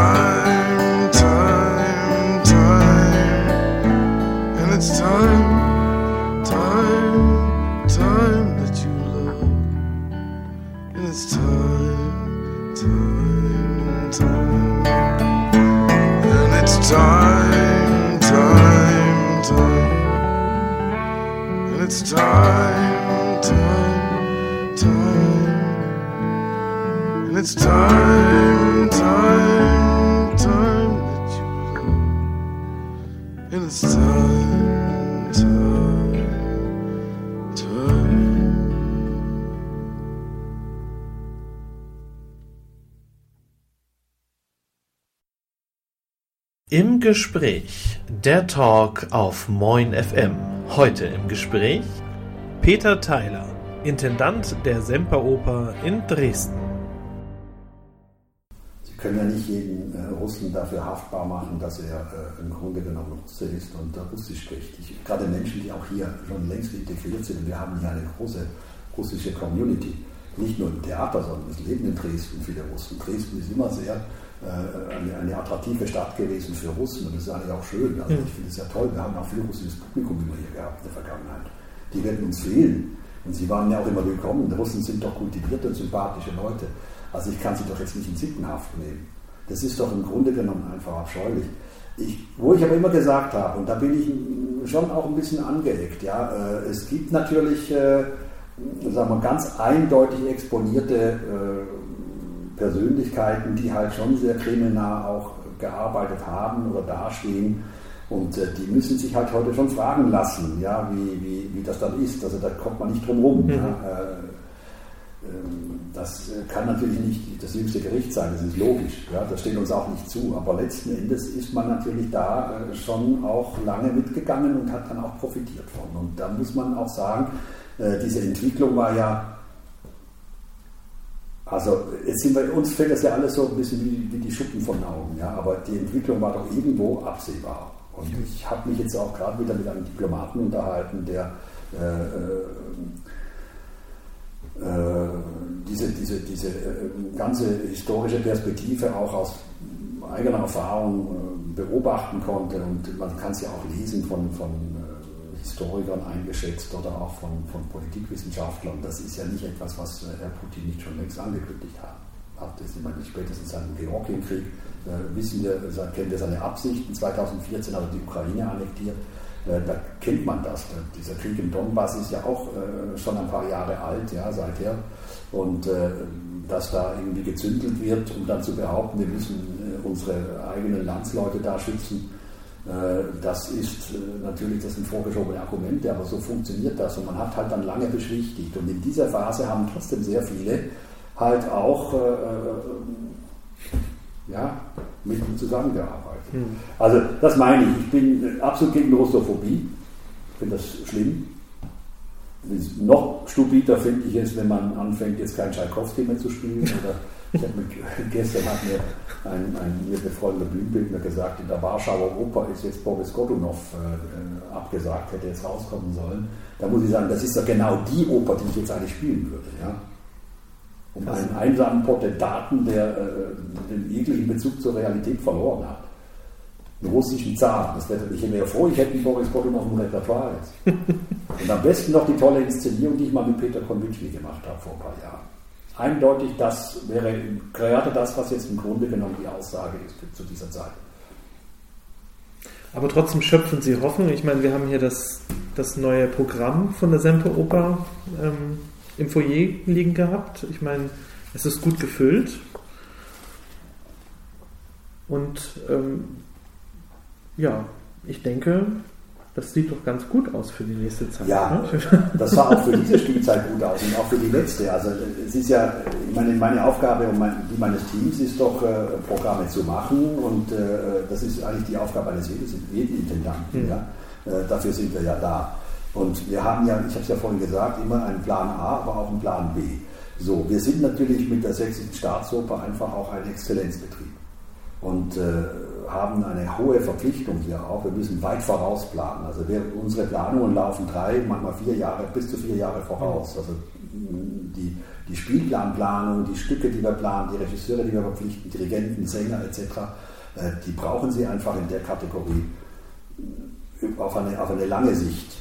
Gespräch. Der Talk auf Moin FM. Heute im Gespräch Peter Theiler, Intendant der Semperoper in Dresden. Sie können ja nicht jeden äh, Russen dafür haftbar machen, dass er äh, im Grunde genommen Russe ist und äh, Russisch spricht. Ich, gerade Menschen, die auch hier schon längst integriert sind, wir haben hier eine große russische Community, nicht nur im Theater, sondern es leben in Dresden viele Russen. Dresden ist immer sehr eine, eine attraktive Stadt gewesen für Russen und das ist eigentlich auch schön. Also ich finde es ja toll. Wir haben auch viel russisches Publikum immer hier gehabt in der Vergangenheit. Die werden uns fehlen. Und sie waren ja auch immer willkommen. Die Russen sind doch kultivierte und sympathische Leute. Also ich kann sie doch jetzt nicht in Sittenhaft nehmen. Das ist doch im Grunde genommen einfach abscheulich. Ich, wo ich aber immer gesagt habe, und da bin ich schon auch ein bisschen angeeckt, ja, äh, es gibt natürlich, äh, sagen wir, ganz eindeutig exponierte äh, Persönlichkeiten, die halt schon sehr kriminal auch gearbeitet haben oder dastehen. Und äh, die müssen sich halt heute schon fragen lassen, ja, wie, wie, wie das dann ist. Also da kommt man nicht drum rum. Mhm. Ja. Äh, ähm, das kann natürlich nicht das jüngste Gericht sein, das ist logisch. Ja, das steht uns auch nicht zu. Aber letzten Endes ist man natürlich da äh, schon auch lange mitgegangen und hat dann auch profitiert von. Und da muss man auch sagen, äh, diese Entwicklung war ja also jetzt sind wir, uns fällt das ja alles so ein bisschen wie, wie die Schuppen von den Augen, ja, aber die Entwicklung war doch irgendwo absehbar. Und ich habe mich jetzt auch gerade wieder mit einem Diplomaten unterhalten, der äh, äh, diese, diese, diese äh, ganze historische Perspektive auch aus, eigener Erfahrung äh, beobachten konnte und man kann es ja auch lesen von, von äh, Historikern eingeschätzt oder auch von, von Politikwissenschaftlern. Das ist ja nicht etwas, was Herr Putin nicht schon längst angekündigt hat. das, ich meine, spätestens seit dem Georgienkrieg äh, wissen wir, kennen wir seine Absichten. 2014 hat er die Ukraine annektiert. Äh, da kennt man das. Dieser Krieg im Donbass ist ja auch äh, schon ein paar Jahre alt, ja, seither. Und äh, dass da irgendwie gezündelt wird, um dann zu behaupten, wir müssen unsere eigenen Landsleute da schützen, das ist natürlich, das sind vorgeschobene Argumente, aber so funktioniert das und man hat halt dann lange beschwichtigt. Und in dieser Phase haben trotzdem sehr viele halt auch ja, mit ihm zusammengearbeitet. Hm. Also das meine ich. Ich bin absolut gegen Russophobie. Ich finde das schlimm. Noch stupider finde ich es, wenn man anfängt, jetzt kein Tschaikowski mehr zu spielen. Oder gestern hat mir ein, ein mir befreundeter Bühnenbildner gesagt, in der Warschauer Oper ist jetzt Boris Godunov äh, abgesagt, hätte jetzt rauskommen sollen. Da muss ich sagen, das ist doch genau die Oper, die ich jetzt eigentlich spielen würde. Ja? Um einen einsamen Potentaten, der äh, den jeglichen Bezug zur Realität verloren hat einen russischen Zar. Das wäre, ich wäre froh, ich hätte Boris Godun auf dem Repertoire jetzt. Und am besten noch die tolle Inszenierung, die ich mal mit Peter Konvitschny gemacht habe vor ein paar Jahren. Eindeutig, das wäre gerade das, was jetzt im Grunde genommen die Aussage ist zu dieser Zeit. Aber trotzdem schöpfen Sie Hoffnung. Ich meine, wir haben hier das, das neue Programm von der Semperoper ähm, im Foyer liegen gehabt. Ich meine, es ist gut gefüllt. Und ähm, ja, ich denke, das sieht doch ganz gut aus für die nächste Zeit. Ja, ne? das sah auch für diese Spielzeit gut aus und auch für die letzte. Also es ist ja, ich meine, meine Aufgabe und mein, die meines Teams ist doch, äh, Programme zu machen und äh, das ist eigentlich die Aufgabe eines jeden Intendanten. Mhm. Ja? Äh, dafür sind wir ja da. Und wir haben ja, ich habe es ja vorhin gesagt, immer einen Plan A, aber auch einen Plan B. So, wir sind natürlich mit der Sächsischen Staatsoper einfach auch ein Exzellenzbetrieb. Und äh, haben eine hohe Verpflichtung hier auch. Wir müssen weit vorausplanen. Also wir, unsere Planungen laufen drei, manchmal vier Jahre, bis zu vier Jahre voraus. Also mm, die, die Spielplanplanung, die Stücke, die wir planen, die Regisseure, die wir verpflichten, Dirigenten, Sänger etc., äh, die brauchen sie einfach in der Kategorie äh, auf eine, auf eine lange Sicht.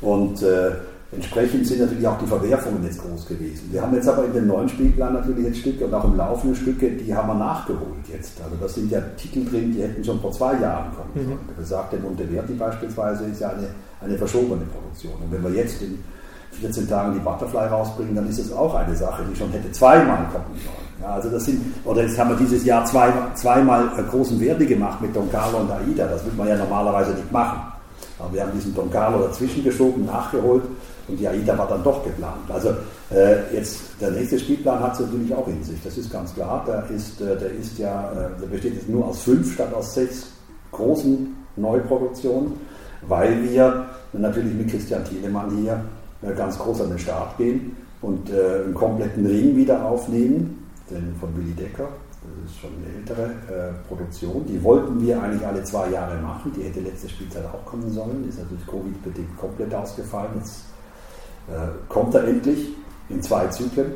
Und äh, Entsprechend sind natürlich auch die Verwerfungen jetzt groß gewesen. Wir haben jetzt aber in dem neuen Spielplan natürlich jetzt Stücke und auch im laufenden Stücke, die haben wir nachgeholt jetzt. Also da sind ja Titel drin, die hätten schon vor zwei Jahren kommen sollen. Mhm. Der besagte Monteverdi beispielsweise ist ja eine, eine verschobene Produktion. Und wenn wir jetzt in 14 Tagen die Butterfly rausbringen, dann ist es auch eine Sache, die schon hätte zweimal kommen sollen. Ja, also das sind, oder jetzt haben wir dieses Jahr zwei, zweimal großen Verdi gemacht mit Don Carlo und Aida. Das würde man ja normalerweise nicht machen. Aber wir haben diesen Don Carlo dazwischen geschoben, nachgeholt und die AIDA war dann doch geplant. Also äh, jetzt der nächste Spielplan hat es natürlich auch in sich, das ist ganz klar. Der ist, äh, der ist ja, äh, der besteht jetzt nur aus fünf statt aus sechs großen Neuproduktionen, weil wir natürlich mit Christian Thielemann hier äh, ganz groß an den Start gehen und äh, einen kompletten Ring wieder aufnehmen, den von Willy Decker. Das ist schon eine ältere äh, Produktion. Die wollten wir eigentlich alle zwei Jahre machen. Die hätte letzte Spielzeit auch kommen sollen. Ist natürlich Covid-bedingt komplett ausgefallen. Jetzt kommt er endlich in zwei Zyklen.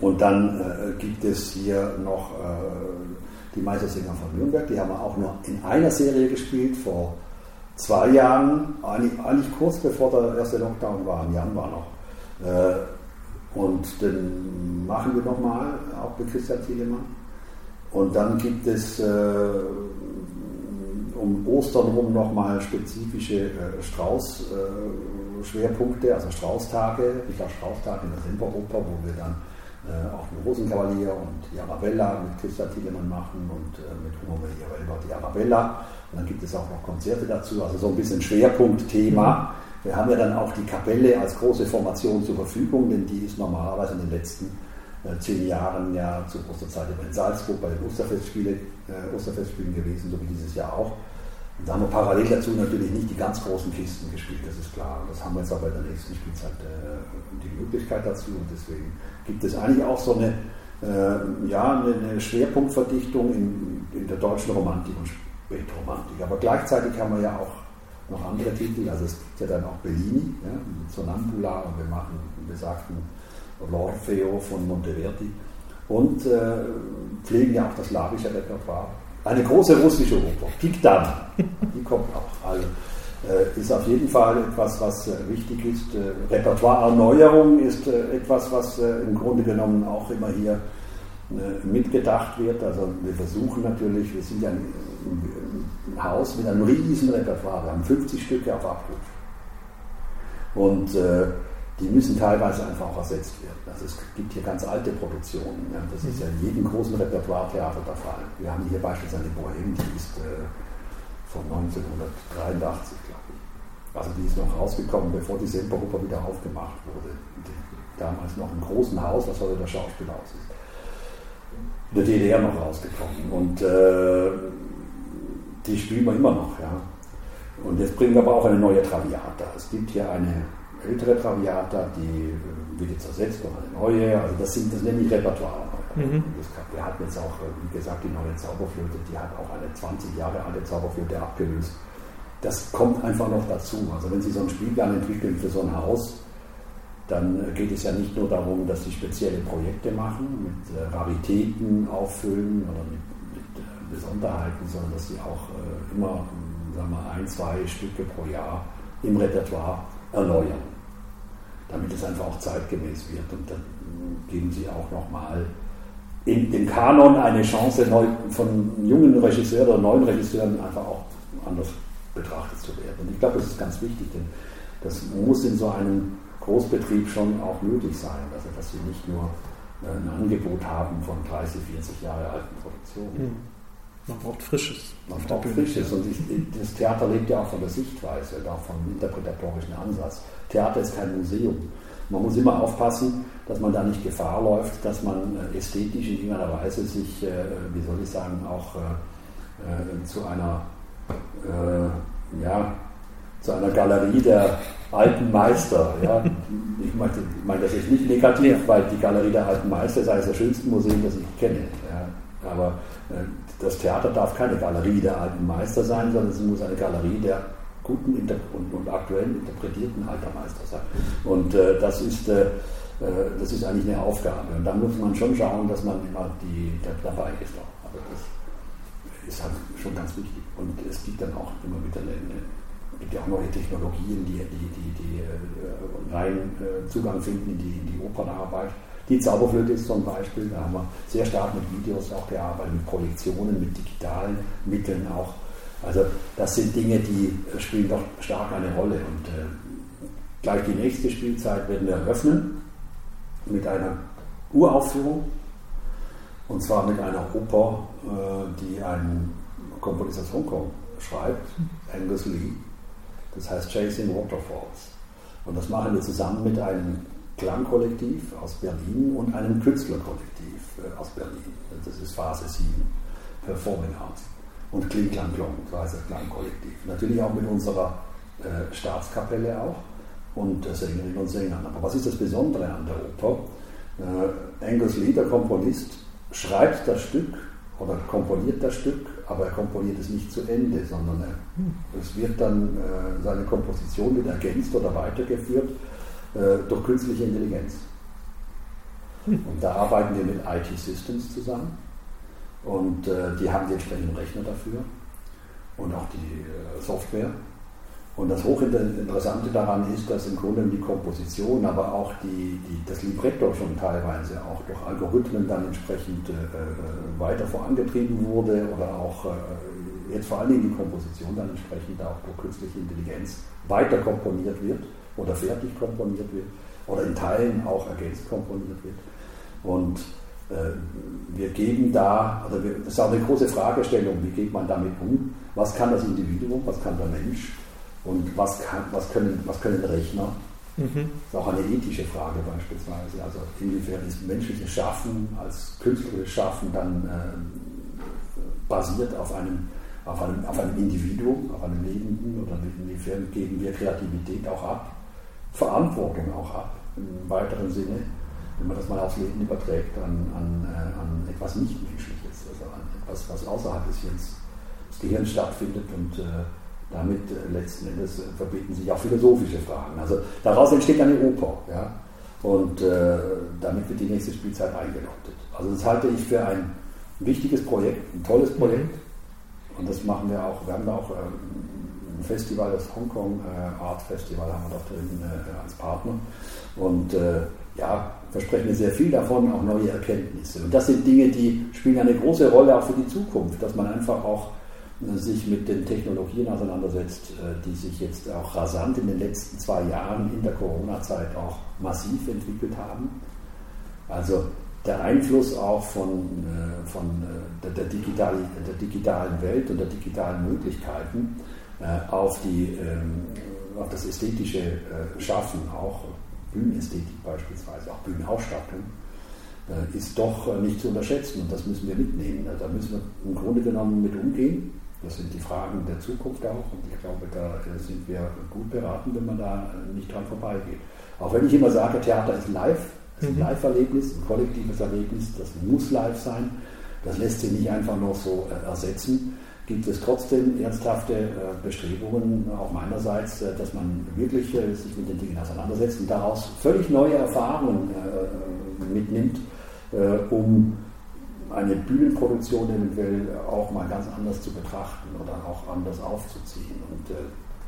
Und dann äh, gibt es hier noch äh, die Meistersinger von Nürnberg, die haben wir auch nur in einer Serie gespielt, vor zwei Jahren, eigentlich, eigentlich kurz bevor der erste Lockdown war, im Januar noch. Äh, und den machen wir nochmal, auch mit Christian Thielemann. Und dann gibt es äh, um Ostern rum nochmal spezifische äh, Strauß. Äh, also Straußtage, Richard Strauß-Tag in der Semperoper, wo wir dann äh, auch den Rosenkavalier und die Arabella mit Christa Thielemann machen und äh, mit Hugo Maria die Arabella. Und dann gibt es auch noch Konzerte dazu, also so ein bisschen Schwerpunktthema. Wir haben ja dann auch die Kapelle als große Formation zur Verfügung, denn die ist normalerweise in den letzten äh, zehn Jahren ja zur Osterzeit in Salzburg bei den Osterfestspielen, äh, Osterfestspielen gewesen, so wie dieses Jahr auch. Da haben wir parallel dazu natürlich nicht die ganz großen Kisten gespielt, das ist klar. Das haben wir jetzt aber in der nächsten Spielzeit äh, die Möglichkeit dazu und deswegen gibt es eigentlich auch so eine, äh, ja, eine, Schwerpunktverdichtung in, in, der deutschen Romantik und Spätromantik. Aber gleichzeitig haben wir ja auch noch andere Titel, also es gibt ja dann auch Bellini, ja, Sonambula und wir machen den besagten L'Orfeo von Monteverdi und äh, pflegen ja auch das slawische Repertoire. Eine große russische Oper, Pikdan, die kommt auch. Also, äh, ist auf jeden Fall etwas, was äh, wichtig ist. Äh, Repertoireerneuerung ist etwas, was im Grunde genommen auch immer hier mitgedacht wird. Also wir versuchen natürlich, wir sind ja ein, ein Haus mit einem riesen Repertoire, wir haben 50 Stücke auf Abruf. Und die müssen teilweise einfach auch ersetzt werden. Also es gibt hier ganz alte Produktionen. Ja. Das ist ja in jedem großen Repertoire-Theater der Fall. Wir haben hier beispielsweise eine Bohème, die ist äh, von 1983, glaube ich. Also die ist noch rausgekommen, bevor die Semperoper wieder aufgemacht wurde. Damals noch im großen Haus, was heute das Schauspielhaus ist. In der DDR noch rausgekommen. Und äh, die spielen wir immer noch. Ja. Und jetzt bringen wir aber auch eine neue Traviata. Es gibt hier eine ältere Traviata, die äh, wird jetzt ersetzt durch eine neue. Also das sind das nenne ich Repertoire. Mhm. wir hatten jetzt auch, äh, wie gesagt, die neue Zauberflöte, die hat auch eine 20 Jahre alte Zauberflöte abgelöst. Das kommt einfach noch dazu. Also wenn Sie so einen Spielplan entwickeln für so ein Haus, dann äh, geht es ja nicht nur darum, dass Sie spezielle Projekte machen, mit Raritäten auffüllen oder mit, mit Besonderheiten, sondern dass Sie auch immer sagen wir, ein, zwei Stücke pro Jahr im Repertoire erneuern damit es einfach auch zeitgemäß wird. Und dann geben sie auch nochmal in dem Kanon eine Chance, von jungen Regisseuren oder neuen Regisseuren einfach auch anders betrachtet zu werden. Und ich glaube, das ist ganz wichtig, denn das muss in so einem Großbetrieb schon auch möglich sein, also dass sie nicht nur äh, ein Angebot haben von 30, 40 Jahre alten Produktionen. Hm. Man braucht Frisches. Man braucht Frisches. Und ich, das Theater lebt ja auch von der Sichtweise und auch vom interpretatorischen Ansatz. Theater ist kein Museum. Man muss immer aufpassen, dass man da nicht Gefahr läuft, dass man äh, ästhetisch in irgendeiner Weise sich, äh, wie soll ich sagen, auch äh, zu einer, ja, zu einer Galerie der alten Meister. Ja. Ich meine mein das jetzt nicht negativ, weil die Galerie der alten Meister ist eines der schönsten Museen, das ich kenne. Ja. Aber das Theater darf keine Galerie der alten Meister sein, sondern es muss eine Galerie der guten und, und aktuellen interpretierten alter Meister sein. Und äh, das, ist, äh, äh, das ist eigentlich eine Aufgabe. Und da muss man schon schauen, dass man immer die, dabei ist. Aber das ist halt schon ganz wichtig. Und es gibt dann auch immer wieder eine, gibt ja auch neue Technologien, die, die, die, die äh, rein äh, Zugang finden in die, in die Opernarbeit. Die Zauberflöte ist zum Beispiel, da haben wir sehr stark mit Videos auch gearbeitet, mit Projektionen, mit digitalen Mitteln auch. Also das sind Dinge, die spielen doch stark eine Rolle. Und äh, gleich die nächste Spielzeit werden wir eröffnen mit einer Uraufführung. Und zwar mit einer Oper, äh, die ein Komponist aus Hongkong schreibt, Angus Lee. Das heißt Chasing Waterfalls. Und das machen wir zusammen mit einem Klangkollektiv aus Berlin und einem Künstlerkollektiv äh, aus Berlin. Das ist Phase 7, Performing Arts und Kling Klang Klong, so heißt das Klangkollektiv. Natürlich auch mit unserer äh, Staatskapelle auch und äh, Sängerinnen und Sängern. Aber was ist das Besondere an der Oper? Äh, Angus Lee, der Komponist, schreibt das Stück oder komponiert das Stück, aber er komponiert es nicht zu Ende, sondern er, hm. es wird dann, äh, seine Komposition wird ergänzt oder weitergeführt durch künstliche Intelligenz. Und da arbeiten wir mit IT Systems zusammen und äh, die haben die entsprechenden Rechner dafür und auch die äh, Software. Und das Hochinteressante daran ist, dass im Grunde die Komposition, aber auch die, die, das Libretto schon teilweise auch durch Algorithmen dann entsprechend äh, äh weiter vorangetrieben wurde oder auch äh, jetzt vor allen Dingen die Komposition dann entsprechend auch durch künstliche Intelligenz weiter komponiert wird oder fertig komponiert wird oder in Teilen auch ergänzt komponiert wird. Und äh, wir geben da, also wir, das ist auch eine große Fragestellung, wie geht man damit um? Was kann das Individuum, was kann der Mensch und was, kann, was, können, was können Rechner? Mhm. Das ist auch eine ethische Frage beispielsweise. Also inwiefern ist menschliches Schaffen als künstlerisches Schaffen dann äh, basiert auf einem, auf, einem, auf einem Individuum, auf einem Lebenden oder inwiefern geben wir Kreativität auch ab, Verantwortung auch ab im weiteren Sinne wenn man das mal aufs Leben überträgt, an, an, äh, an etwas Nichtmenschliches, also an etwas, was außerhalb des Hirns, des Gehirns stattfindet und äh, damit äh, letzten Endes äh, verbinden sich auch philosophische Fragen. Also daraus entsteht eine Oper, ja, und äh, damit wird die nächste Spielzeit eingeläutet. Also das halte ich für ein wichtiges Projekt, ein tolles Projekt. Mhm. Und das machen wir auch. Wir haben da auch ähm, ein Festival, das Hongkong äh, Art Festival, haben wir da drin äh, als Partner. Und äh, ja, versprechen wir sehr viel davon, auch neue Erkenntnisse. Und das sind Dinge, die spielen eine große Rolle auch für die Zukunft, dass man einfach auch äh, sich mit den Technologien auseinandersetzt, äh, die sich jetzt auch rasant in den letzten zwei Jahren in der Corona-Zeit auch massiv entwickelt haben. Also der Einfluss auch von, äh, von der, der, digital, der digitalen Welt und der digitalen Möglichkeiten auf, die, ähm, auf das ästhetische Schaffen, auch Bühnenästhetik beispielsweise, auch Bühnenausstattung, ist doch nicht zu unterschätzen und das müssen wir mitnehmen. Da müssen wir im Grunde genommen mit umgehen das sind die Fragen der Zukunft auch und ich glaube, da sind wir gut beraten, wenn man da nicht dran vorbeigeht. Auch wenn ich immer sage, Theater ist live, ist ein mhm. Live-Erlebnis, ein kollektives Erlebnis, das muss live sein, das lässt sich nicht einfach nur so äh, ersetzen, gibt es trotzdem ernsthafte äh, Bestrebungen, auch meinerseits, äh, dass man wirklich sich mit den Dingen auseinandersetzt und daraus völlig neue Erfahrungen mitnimmt, um eine Bühnenproduktion eventuell auch mal ganz anders zu betrachten oder auch anders aufzuziehen. Und äh,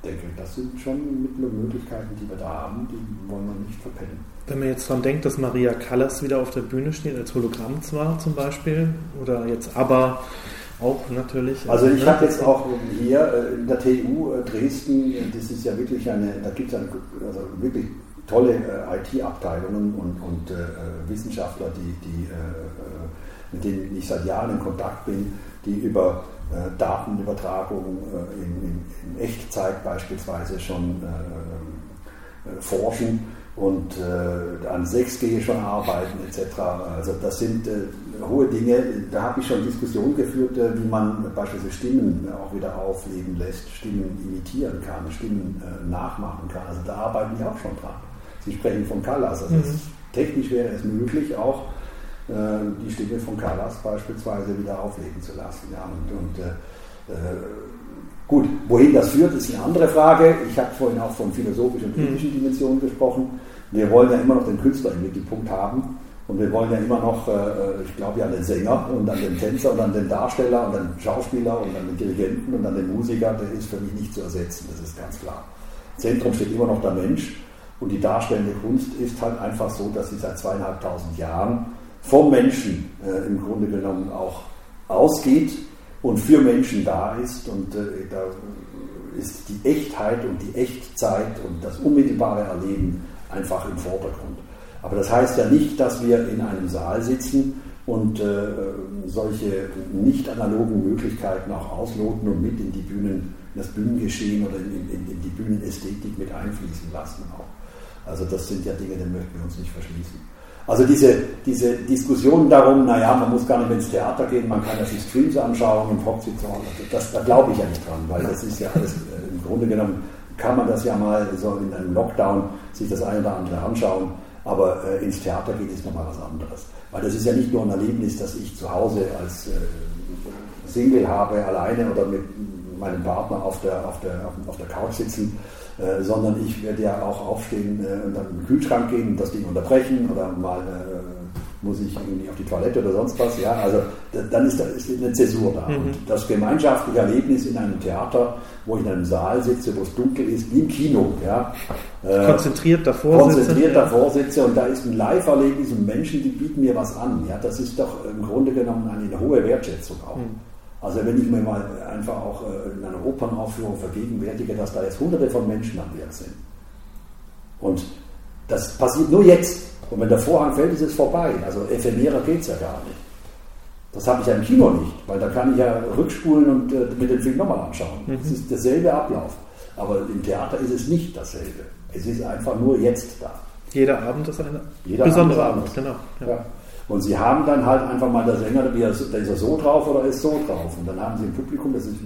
denke, das sind schon Mittel und Möglichkeiten, die wir da haben, die wollen wir nicht verpennen. Wenn man jetzt daran denkt, dass Maria Callas wieder auf der Bühne steht, als Hologramm zwar zum Beispiel, oder jetzt aber auch natürlich. Also ich habe jetzt auch hier äh, in der TU äh, Dresden, das ist ja wirklich eine, da gibt es also wirklich tolle äh, IT-Abteilungen und, und äh, Wissenschaftler, die, die äh, mit denen ich seit Jahren in Kontakt bin, die über äh, Datenübertragung äh, in, in, in, Echtzeit beispielsweise schon äh, äh forschen und äh, an 6G schon arbeiten etc. Also das sind äh, hohe Dinge. Da habe ich schon Diskussionen geführt, wie man beispielsweise Stimmen auch wieder aufleben lässt, Stimmen imitieren kann, Stimmen nachmachen kann. Also da arbeiten die auch schon dran. Sie sprechen von Callas. Also mhm. technisch wäre es möglich, auch äh, die Stimme von Callas beispielsweise wieder auflegen zu lassen. Ja, und, und äh, äh, gut, wohin das führt, ist eine andere Frage. Ich habe vorhin auch von philosophischen und ethischen mhm. Dimensionen gesprochen. Wir wollen ja immer noch den Künstler im Mittelpunkt haben. Und wir wollen ja immer noch, äh, ich glaube ja an den Sänger und an den Tänzer und an den Darsteller und an den Schauspieler und an den Dirigenten und an den Musiker, der ist für mich nicht zu ersetzen, das ist ganz klar. Zentrum steht immer noch der Mensch und die darstellende Kunst ist halt einfach so, dass sie seit zweieinhalbtausend Jahren vom Menschen äh, im Grunde genommen auch ausgeht und für Menschen da ist. Und äh, da ist die Echtheit und die Echtzeit und das unmittelbare Erleben einfach im Vordergrund. Aber das heißt ja nicht, dass wir in einem Saal sitzen und äh, solche nicht analogen Möglichkeiten auch ausloten und mit in die Bühnen, in das Bühnengeschehen oder in, in, in die Bühnenästhetik mit einfließen lassen auch. Also das sind ja Dinge, die möchten wir uns nicht verschließen. Also diese, diese Diskussion darum, naja, man muss gar nicht ins Theater gehen, man kann ja sich Streams anschauen und hockt sich Hause. Das, da glaube ich ja nicht dran, weil das ist ja alles, äh, im Grunde genommen kann man das ja mal so in einem Lockdown sich das eine oder andere anschauen, aber äh, ins Theater geht ist nochmal was anderes. Weil das ist ja nicht nur ein Erlebnis, das ich zu Hause als äh, Single habe, alleine oder mit meinem Partner auf der, auf der, auf der Couch sitzen, äh, sondern ich werde ja auch aufstehen äh, und dann den Kühlschrank gehen und das Ding unterbrechen oder mal äh, muss ich irgendwie auf die Toilette oder sonst was. Ja, also dann ist da ist eine Zäsur da. Mhm. Und das gemeinschaftliche Erlebnis in einem Theater, wo ich in einem Saal sitze, wo es dunkel ist, wie im Kino, ja, konzentriert davor konzentriert davor sitze und da ist ein Live-Erlebnis und Menschen, die bieten mir was an. Ja, das ist doch im Grunde genommen eine hohe Wertschätzung auch. Mhm. Also wenn ich mir mal einfach auch äh, in einer Opernaufführung vergegenwärtige, dass da jetzt hunderte von Menschen am Werk sind. Und das passiert nur jetzt. Und wenn der Vorhang fällt, ist es vorbei. Also ephemerer geht es ja gar nicht. Das habe ich ja im Kino nicht, weil da kann ich ja rückspulen und äh, mit dem Film nochmal anschauen. Mhm. Es ist derselbe Ablauf. Aber im Theater ist es nicht dasselbe. Es ist einfach nur jetzt da. Jeder Abend ist ein besonderer Abend, Abend, genau. Ja. Ja. Und sie haben dann halt einfach mal der Sänger, der ist er so drauf oder ist so drauf. Und dann haben sie ein Publikum, das ist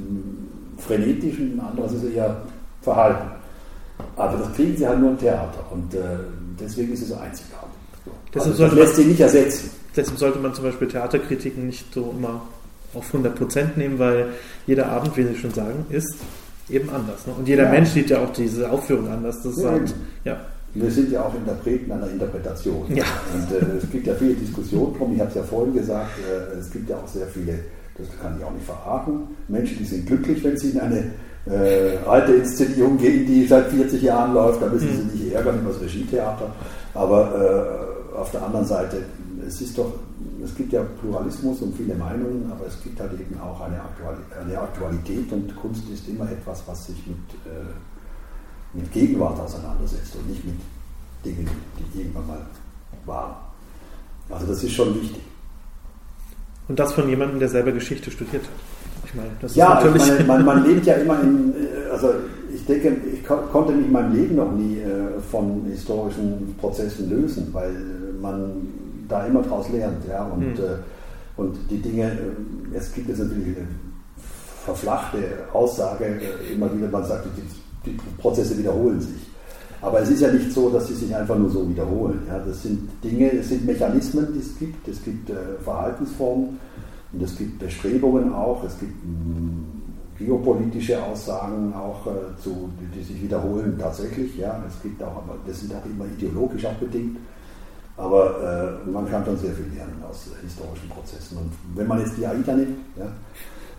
frenetisch und ein anderes ist eher verhalten. Aber das kriegen sie halt nur im Theater. Und äh, deswegen ist es einzigartig. So. Also das lässt sich nicht ersetzen. Deshalb sollte man zum Beispiel Theaterkritiken nicht so immer auf 100% nehmen, weil jeder Abend, wie Sie schon sagen, ist eben anders. Ne? Und jeder ja. Mensch sieht ja auch diese Aufführung anders. Das ja, halt, ja wir sind ja auch Interpreten einer Interpretation. Ja. Und äh, es gibt ja viele Diskussionen drum. Ich habe es ja vorhin gesagt, äh, es gibt ja auch sehr viele, das kann ich auch nicht verraten, Menschen, die sind glücklich, wenn sie in eine äh, alte Inszenierung gehen, die seit 40 Jahren läuft. Da müssen sie sich ärgern über das Regietheater. Aber äh, auf der anderen Seite, es ist doch, es gibt ja Pluralismus und viele Meinungen, aber es gibt halt eben auch eine, Aktuali eine Aktualität und Kunst ist immer etwas, was sich mit äh, mit Gegenwart auseinandersetzt und nicht mit Dingen, die irgendwann mal waren. Also das ist schon wichtig. Und das von jemandem, der selber Geschichte studiert hat. Ich meine, das ja, ist natürlich meine, man, man, lebt ja immer in, äh, also ich denke, ich konnte mich in meinem Leben noch nie äh, von historischen Prozessen lösen, weil man da immer daraus lernt. Ja? Und, mhm. und die Dinge, es gibt jetzt natürlich eine verflachte Aussage, immer wieder, man sagt, die die Prozesse wiederholen sich. Aber es ist ja nicht so, dass sie sich einfach nur so wiederholen. Ja, das sind Dinge, es sind Mechanismen, die es gibt. Es gibt äh, Verhaltensformen und es gibt Bestrebungen auch. Es gibt mh, mm, geopolitische Aussagen auch, äh, zu, die, die, sich wiederholen tatsächlich. Ja, es gibt auch, aber das sind auch immer ideologisch auch bedingt. Aber äh, man kann schon sehr viel lernen aus äh, historischen Prozessen. Und wenn man jetzt die AIDA nimmt, ja,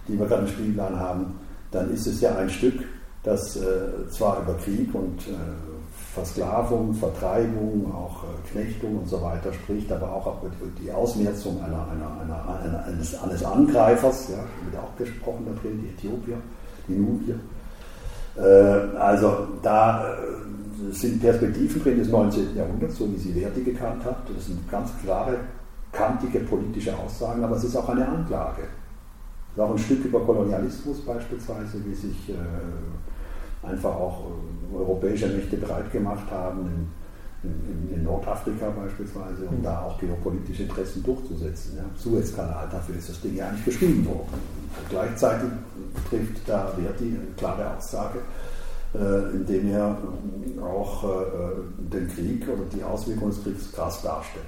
die wir gerade im Spielplan haben, dann ist es ja ein Stück, das äh, zwar über Krieg und äh, Versklavung, Vertreibung, auch äh, Knechtung und so weiter spricht, aber auch über die Ausmerzung einer, einer, einer eines, eines, Angreifers, ja, wird auch gesprochen da drin, die Äthiopier, die Nubier. Äh, also da äh, sind Perspektiven drin des 19. Jahrhunderts, so wie sie Verdi gekannt hat. Das sind ganz klare, kantige politische Aussagen, aber es ist auch eine Anklage. Es ist auch ein Stück über Kolonialismus beispielsweise, wie sich äh, einfach auch europäische Mächte bereit gemacht haben, in, in, Nordafrika beispielsweise, um da auch geopolitische Interessen durchzusetzen. Ja. Suezkanal, dafür ist das Ding ja eigentlich geschrieben worden. Gleichzeitig trifft da Verdi eine klare Aussage, äh, indem er äh, auch äh, den Krieg oder die Auswirkungen des Kriegs krass darstellt.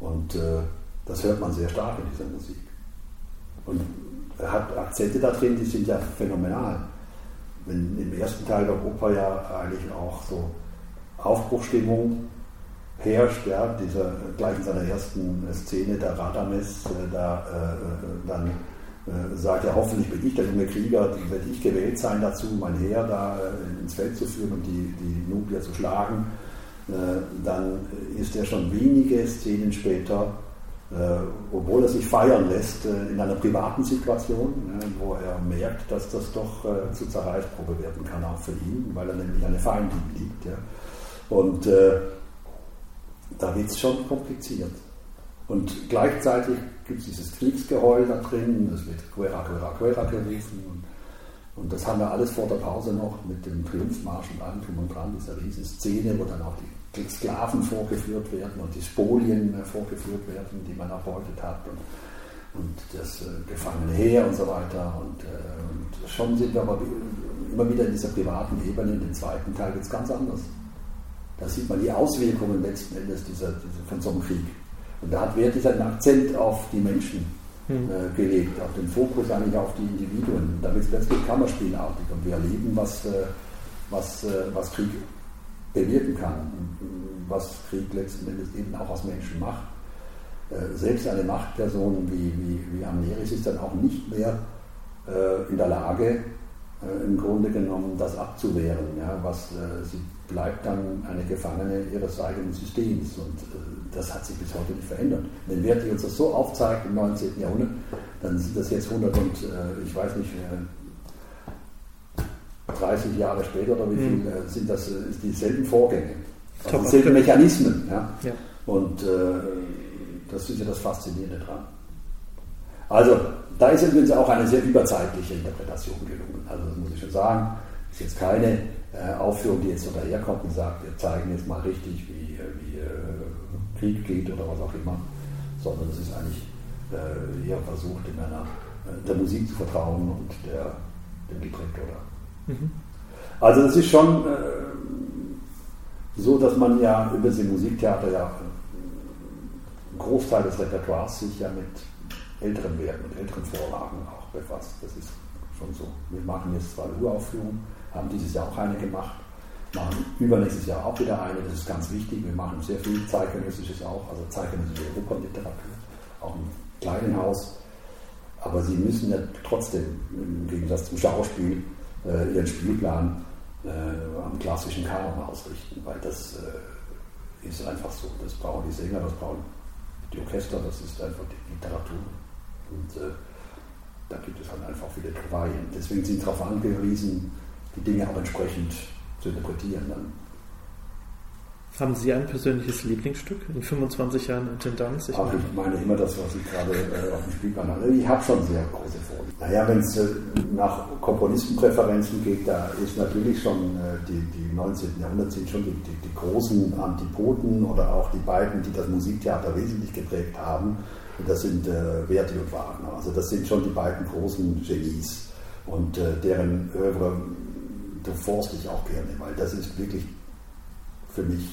Und äh, das hört man sehr stark in dieser Musik. Und er hat Akzente da drin, die sind ja phänomenal wenn im ersten Teil der Oper ja eigentlich auch so Aufbruchstimmung herrscht, ja, dieser, gleich in seiner ersten Szene der Radames, äh, da äh, dann äh, sagt er, hoffentlich bin ich der junge Krieger, werde ich gewählt sein dazu, mein Heer da äh, ins Feld zu führen und die, die Nubier zu schlagen. Äh, dann ist er schon wenige Szenen später äh, obwohl er sich feiern lässt äh, in einer privaten Situation, ne, wo er merkt, dass das doch äh, zu Zerreißprobe werden kann, auch für ihn, weil er nämlich eine Feindin liebt. Ja. Und äh, da wird es schon kompliziert. Und gleichzeitig gibt es dieses Kriegsgeheul da drin, es wird Guerra, Guerra, Guerra gerufen. Und, und, das haben wir alles vor der Pause noch mit dem Triumphmarsch und allem drum und dran, dieser riesen Szene, wo dann auch die Sklaven vorgeführt werden und die Spolien äh, vorgeführt werden, die man erbeutet hat und, und das äh, gefangene Heer und so weiter. Und, äh, und, schon sind wir aber immer wieder in dieser privaten Ebene. In dem zweiten Teil wird es ganz anders. Da sieht man die Auswirkungen letzten Endes dieser, dieser, von so einem Krieg. Und da hat Verdi seinen Akzent auf die Menschen hm. äh, gelegt, auf den Fokus eigentlich auf die Individuen. Da wird es plötzlich kammerspielartig und wir erleben, was, äh, was, äh, was Krieg bewirken kann, was Krieg letzten Endes eben auch aus Menschen macht. Äh, selbst eine Machtperson wie, wie, wie Amneris ist dann auch nicht mehr äh, in der Lage, im Grunde genommen das abzuwehren. Ja, was, sie bleibt dann eine Gefangene ihres eigenen Systems und das hat sich bis heute nicht verändert. Wenn Verdi uns das so aufzeigt im 19. Jahrhundert, dann sind das jetzt 100 und ich weiß nicht, 30 Jahre später oder wie viel, mhm. sind das dieselben Vorgänge, also dieselben Mechanismen. Ja? ja. Und äh, das ist ja das Faszinierende dran. Also, da ist übrigens auch eine sehr überzeitliche Interpretation gelungen. Also, das muss ich schon sagen. Ist jetzt keine äh, Aufführung, die jetzt so daherkommt und sagt, wir zeigen jetzt mal richtig, wie, wie äh, Krieg geht oder was auch immer, sondern es ist eigentlich äh, eher versucht, in einer, äh, der Musik zu vertrauen und der, dem Libretto oder Mhm. Also es ist schon äh, so, dass man ja über das Musiktheater ja einen Großteil des Repertoires sich ja mit älteren Werken, mit älteren Vorlagen auch befasst. Das ist schon so. Wir machen jetzt zwar eine Uraufführung, haben dieses Jahr auch eine gemacht machen übernächstes Jahr auch wieder eine, das ist ganz wichtig. Wir machen sehr viel zeitgenössisches auch, also zeitgenössische Opernliteratur, auch im kleinen Haus. Aber sie müssen ja trotzdem, im Gegensatz zum Schauspiel, äh, ihren Spielplan äh, am klassischen Kanon ausrichten, weil das äh, ist einfach so. Das brauchen die Sänger, das brauchen die Orchester, das ist einfach die Literatur. Und äh, da gibt es halt einfach viele Travaillen. Deswegen sind sie darauf angewiesen, die Dinge auch entsprechend zu interpretieren. Dann. Haben Sie ein persönliches Lieblingsstück in 25 Jahren Intendanz? Ich, Ach, ich meine immer das, was ich gerade äh, auf dem Spielplan habe. Ich habe schon sehr große Vorlieben. Naja, wenn es äh, nach Komponistenpräferenzen geht, da ist natürlich schon äh, die, die 19. Jahrhundert sind schon die, die, die, großen Antipoden oder auch die beiden, die das Musiktheater wesentlich geprägt haben. Das sind äh, Verdi und Wagner. Also das sind schon die beiden großen Genies. Und äh, deren Övre durchforste ich auch gerne, weil das ist wirklich für mich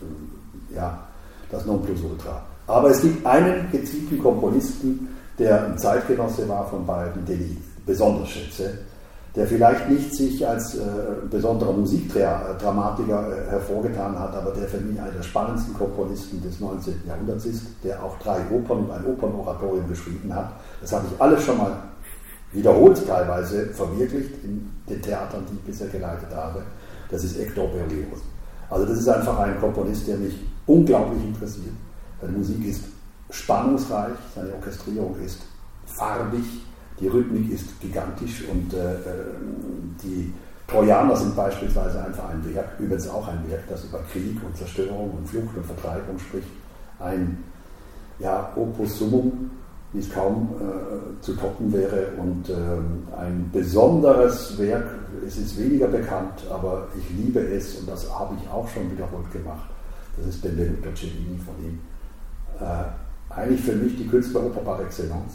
äh, ja, das Nonplusultra. Aber es gibt einen gezielten Komponisten, der ein Zeitgenosse war von beiden, den ich besonders schätze, der vielleicht nicht sich als äh, besonderer Musikdramatiker äh, hervorgetan hat, aber der für mich einer der spannendsten Komponisten des 19. Jahrhunderts ist, der auch drei Opern und ein Opernoratorium geschrieben hat. Das habe ich alles schon mal wiederholt teilweise verwirklicht in den Theatern, die ich bisher geleitet habe. Das ist Hector Berlioz. Also das ist einfach ein Komponist, der mich unglaublich interessiert. Seine Musik ist spannungsreich, seine Orchestrierung ist farbig, die Rhythmik ist gigantisch und äh, die Trojaner sind beispielsweise einfach ein Werk, übrigens auch ein Werk, das über Krieg und Zerstörung und Flucht und Vertreibung spricht. Ein ja, Opus Summum, wie es kaum äh, zu toppen wäre und ähm, ein besonderes Werk, es ist weniger bekannt, aber ich liebe es und das habe ich auch schon wiederholt gemacht. Das ist Benvenuto Cellini von ihm. Äh, eigentlich für mich die Künstleroper par excellence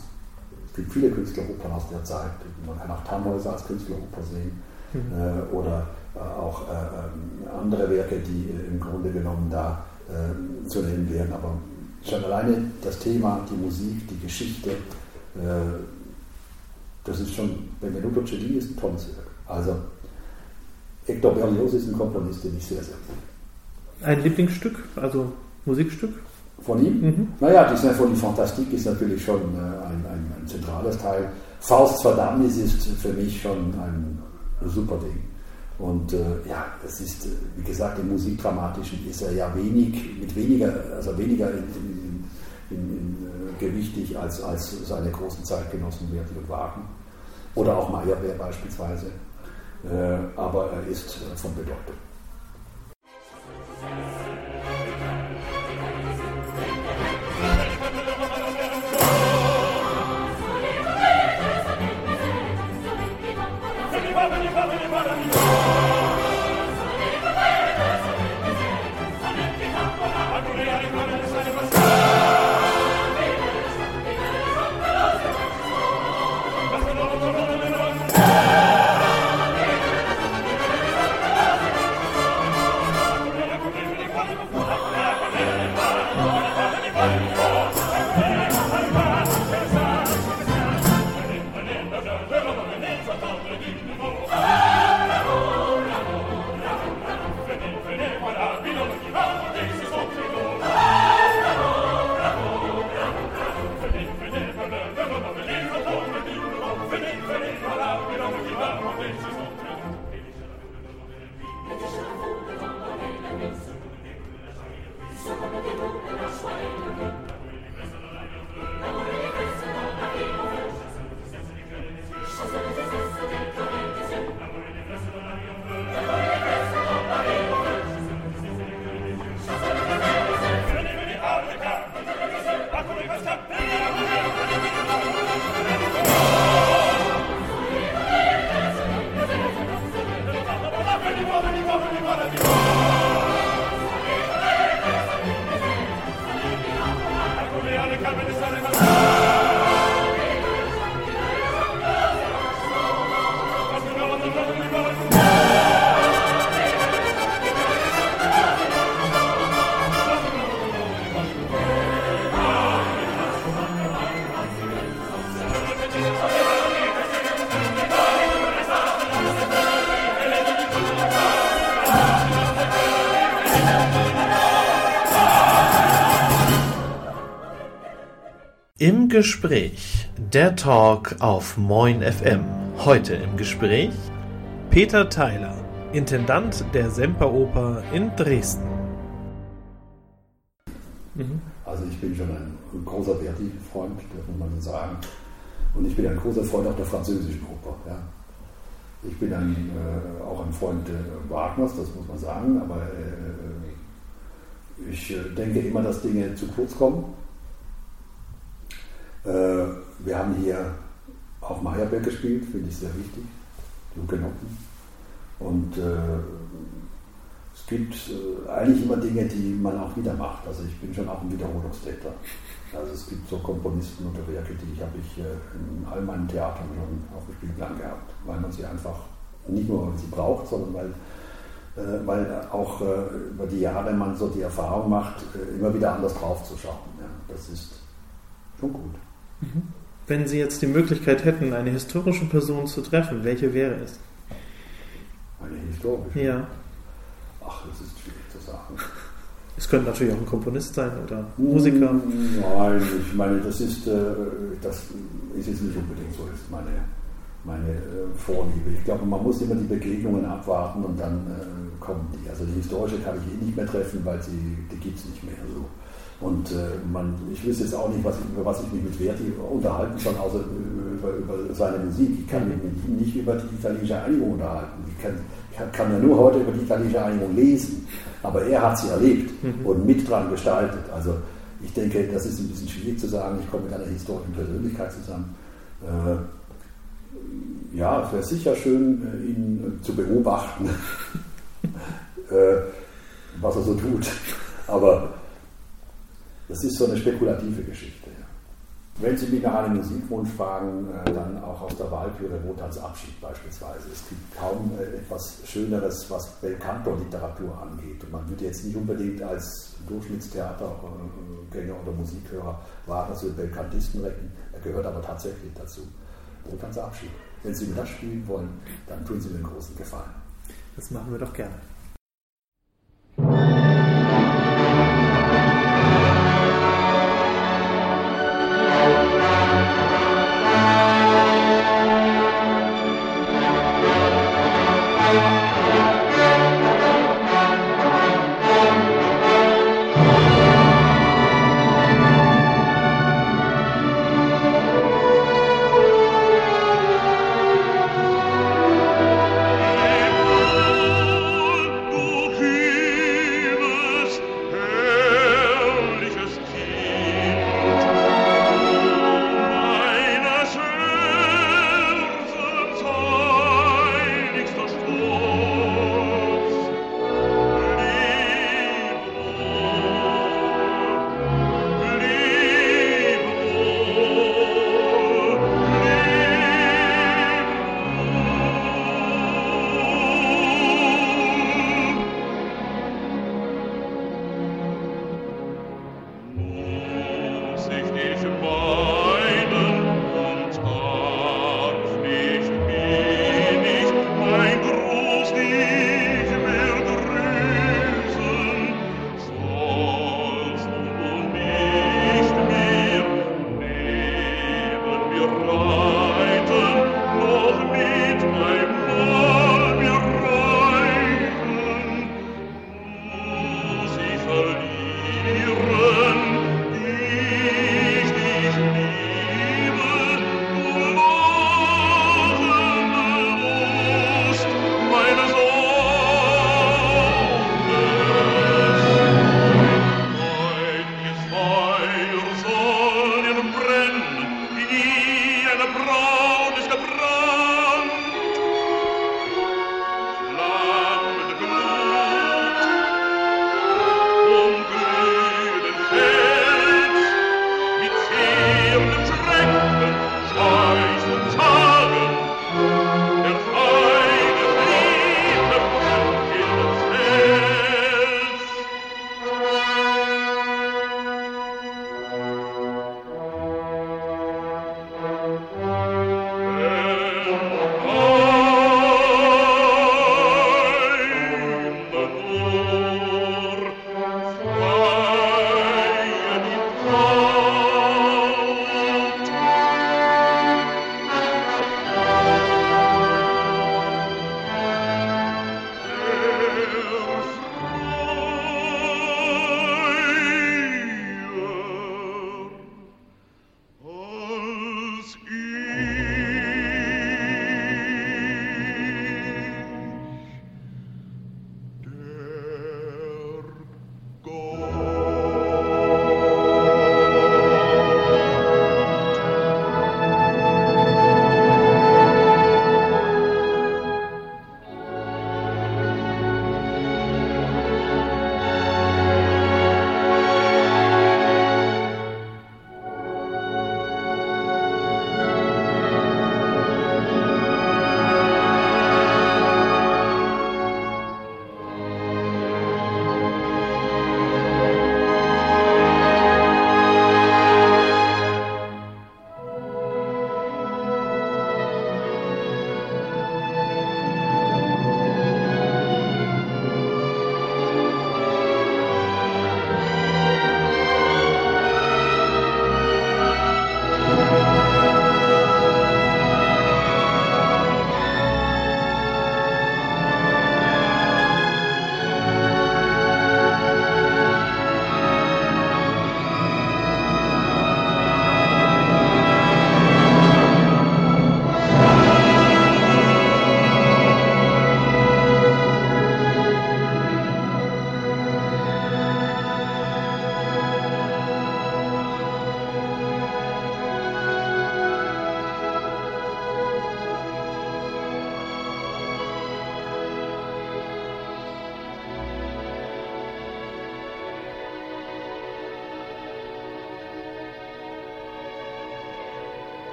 gibt viele Künstleropern aus der Zeit. Man kann auch Tannhäuser als Künstleroper sehen mhm. äh, oder äh, auch äh, ähm, andere Werke, die im Grunde genommen da zu nennen wären. Aber schon alleine das Thema, die Musik, die Geschichte, das ist schon, Benvenuto Cellini ist ein tolles Werk. Also Hector Berlioz ist ein Komponist, den ich sehr, sehr liebe. Ein Lieblingsstück, also Musikstück? Von ihm? Mhm. Naja, die Symphonie Fantastique ist natürlich schon ein, ein, ein, zentrales Teil. Faust Verdammnis ist für mich schon ein super Ding. Und äh, ja, es ist, äh, wie gesagt, im Musikdramatischen ist er ja wenig, mit weniger, also weniger in, in, in, äh, gewichtig als, als seine großen Zeitgenossen Verdi und Wagen. Oder auch Meyerbeer beispielsweise. Äh, aber er ist äh, von Bedeutung. Gespräch, der Talk auf Moin FM. Heute im Gespräch Peter Theiler, Intendant der Semperoper in Dresden. Mhm. Also ich bin schon ein großer Verdi-Freund, muss man so sagen. Und ich bin ein großer Freund auch der französischen Oper. Ja. Ich bin ein, äh, auch ein Freund äh, Wagners, das muss man sagen, aber äh, ich äh, denke immer, dass Dinge zu kurz kommen äh, wir haben hier auch Gespielt, finde ich sehr wichtig, die Hugenotten. Und äh, es gibt äh, eigentlich immer Dinge, die man auch wieder macht. Also ich bin schon auch ein Wiederholungstäter. Also es gibt so Komponisten oder Werke, die habe ich äh, in all meinen Theatern schon auf dem Spielplan gehabt, weil man sie einfach nicht nur weil sie braucht, sondern weil, äh, weil auch äh, über die Jahre man so die Erfahrung macht, immer wieder anders draufzuschauen. Ja, das ist schon gut. Wenn Sie jetzt die Möglichkeit hätten, eine historische Person zu treffen, welche wäre es? Eine historische? Ja. Ach, das ist schwierig zu sagen. Es könnte natürlich auch ein Komponist sein oder Musiker. Nein, ich meine, das ist, äh, das ist jetzt nicht unbedingt so, das ist meine, meine äh, Vorliebe. Ich glaube, man muss immer die Begegnungen abwarten und dann äh, kommen die. Also die historische kann ich eh nicht mehr treffen, weil sie, die gibt es nicht mehr. So. Und äh, man, ich wüsste jetzt auch nicht, was, über was ich mich mit Verdi unterhalten soll, außer über, über seine Musik. Ich kann mich mit ihm nicht über die italienische Einigung unterhalten. Ich kann, kann, kann ja nur heute über die italienische Einigung lesen. Aber er hat sie erlebt mhm. und mit dran gestaltet. Also ich denke, das ist ein bisschen schwierig zu sagen. Ich komme mit einer historischen Persönlichkeit zusammen. Äh, ja, es wäre sicher schön, äh, ihn zu beobachten, äh, was er so tut. Aber das ist so eine spekulative Geschichte. Wenn Sie mich nach einem Musikwunsch fragen, äh, dann auch aus der Wahltüre Wotan's Abschied beispielsweise. Es gibt kaum äh, etwas Schöneres, was Belcanto-Literatur angeht. Und man würde jetzt nicht unbedingt als Durchschnittstheatergänger oder Musikhörer Wagners oder Belkantisten rechnen. Er gehört aber tatsächlich dazu. Wotan's Abschied. Wenn Sie mir das spielen wollen, dann tun Sie mir einen großen Gefallen. Das machen wir doch gerne.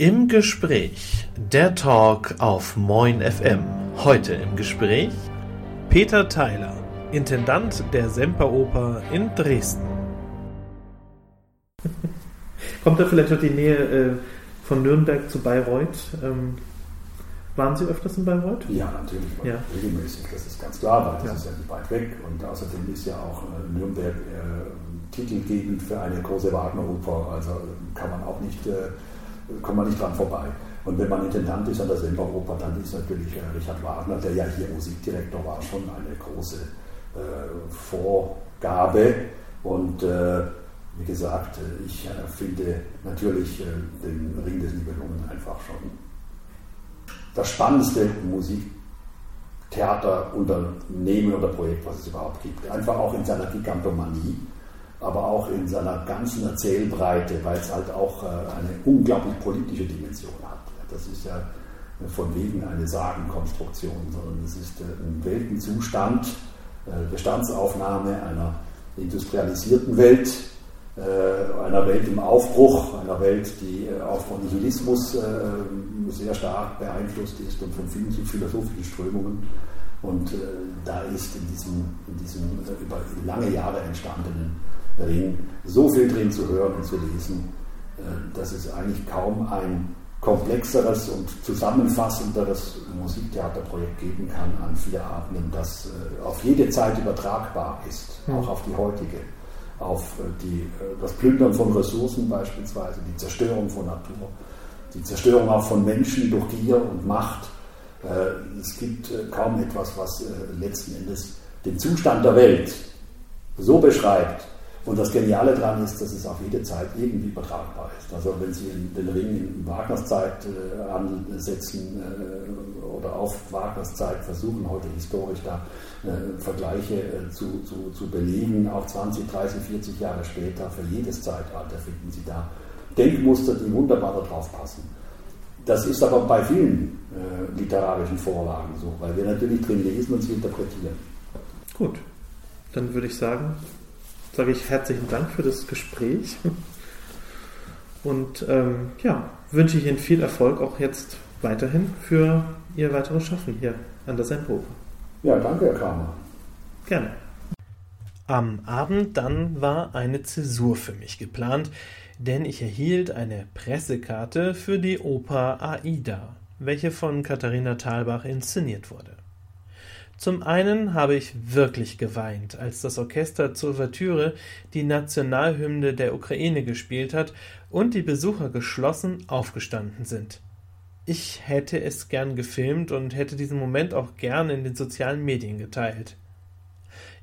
Im Gespräch, der Talk auf Moin FM. Heute im Gespräch Peter Theiler, Intendant der Semperoper in Dresden. Kommt da vielleicht noch die Nähe äh, von Nürnberg zu Bayreuth? Ähm, waren Sie öfters in Bayreuth? Ja, natürlich, ja. regelmäßig, das ist ganz klar, weil das ja. ist ja nicht weit weg und außerdem ist ja auch äh, Nürnberg äh, titelgebend für eine große Wagner-Oper, also kann man auch nicht äh, kommt man nicht dran vorbei. Und wenn man Intendant ist an der Semperoper, dann ist natürlich äh, Richard Wagner, der ja hier Musikdirektor war, schon eine große äh, Vorgabe. Und äh, wie gesagt, äh, ich äh, finde natürlich äh, den Ring des Nibelungen einfach schon das spannendste Musiktheaterunternehmen oder Projekt, was es überhaupt gibt. Einfach auch in seiner Gigantomanie aber auch in seiner ganzen Erzählbreite, weil es halt auch äh, eine unglaublich politische Dimension hat. Das ist ja von wegen eine Sagenkonstruktion, sondern es ist äh, ein Weltenzustand, äh, Bestandsaufnahme einer industrialisierten Welt, einer Welt im Aufbruch, einer Welt, die auch von Nihilismus sehr stark beeinflusst ist und von vielen philosophischen Strömungen. Und da ist in diesem, in diesem über lange Jahre entstandenen Ring so viel drin zu hören und zu lesen, äh, dass es eigentlich kaum ein komplexeres und zusammenfassenderes Musiktheaterprojekt geben kann an vier Abenden, das äh, auf jede Zeit übertragbar ist, mhm. auch auf die heutige, auf äh, die, das Plündern von Ressourcen beispielsweise, die Zerstörung von Natur, die Zerstörung auch von Menschen durch Gier und Macht. Es gibt kaum etwas, was letzten Endes den Zustand der Welt so beschreibt, und das Geniale daran ist, dass es auf jede Zeit irgendwie übertragbar ist. Also wenn Sie den Ring in Wagners Zeit ansetzen äh, oder auf Wagners Zeit versuchen, heute historisch da äh, Vergleiche äh, zu, zu, zu belegen, auch 20, 30, 40 Jahre später, für jedes Zeitalter finden Sie da Denkmuster, die wunderbar darauf passen. Das ist aber bei vielen äh, literarischen Vorlagen so, weil wir natürlich drin lesen und sie interpretieren. Gut, dann würde ich sagen, sage ich herzlichen Dank für das Gespräch. Und ähm, ja, wünsche ich Ihnen viel Erfolg auch jetzt weiterhin für Ihr weiteres Schaffen hier an der Semperoper. Ja, danke, Herr Kramer. Gerne. Am Abend dann war eine Zäsur für mich geplant, denn ich erhielt eine Pressekarte für die Oper Aida, welche von Katharina Thalbach inszeniert wurde. Zum einen habe ich wirklich geweint, als das Orchester zur Ouvertüre die Nationalhymne der Ukraine gespielt hat und die Besucher geschlossen aufgestanden sind. Ich hätte es gern gefilmt und hätte diesen Moment auch gern in den sozialen Medien geteilt.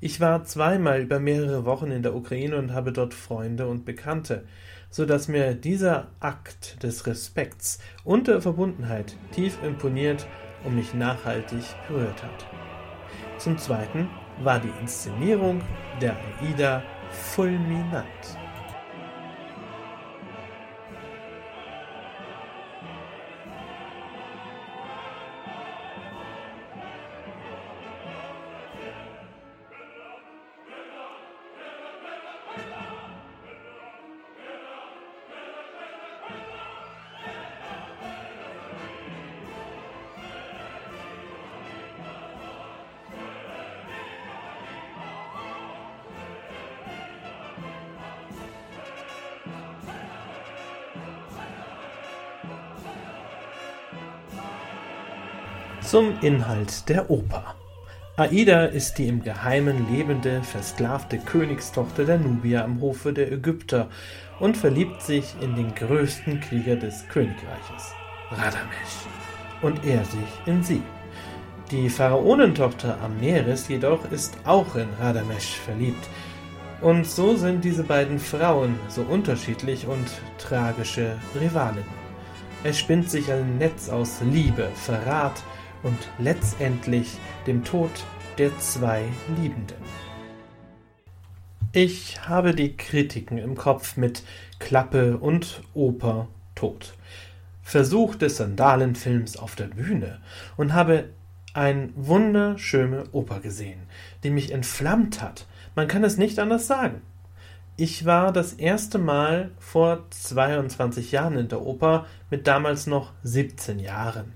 Ich war zweimal über mehrere Wochen in der Ukraine und habe dort Freunde und Bekannte, so dass mir dieser Akt des Respekts und der Verbundenheit tief imponiert und mich nachhaltig berührt hat. Zum Zweiten war die Inszenierung der Aida fulminant. Zum Inhalt der Oper. Aida ist die im Geheimen lebende, versklavte Königstochter der Nubier am Hofe der Ägypter und verliebt sich in den größten Krieger des Königreiches, Radamesh, und er sich in sie. Die Pharaonentochter Amneris jedoch ist auch in Radamesh verliebt, und so sind diese beiden Frauen so unterschiedlich und tragische Rivalen. Es spinnt sich ein Netz aus Liebe, Verrat, und letztendlich dem Tod der zwei Liebenden. Ich habe die Kritiken im Kopf mit Klappe und Oper tot. Versuch des Sandalenfilms auf der Bühne und habe eine wunderschöne Oper gesehen, die mich entflammt hat. Man kann es nicht anders sagen. Ich war das erste Mal vor 22 Jahren in der Oper mit damals noch 17 Jahren.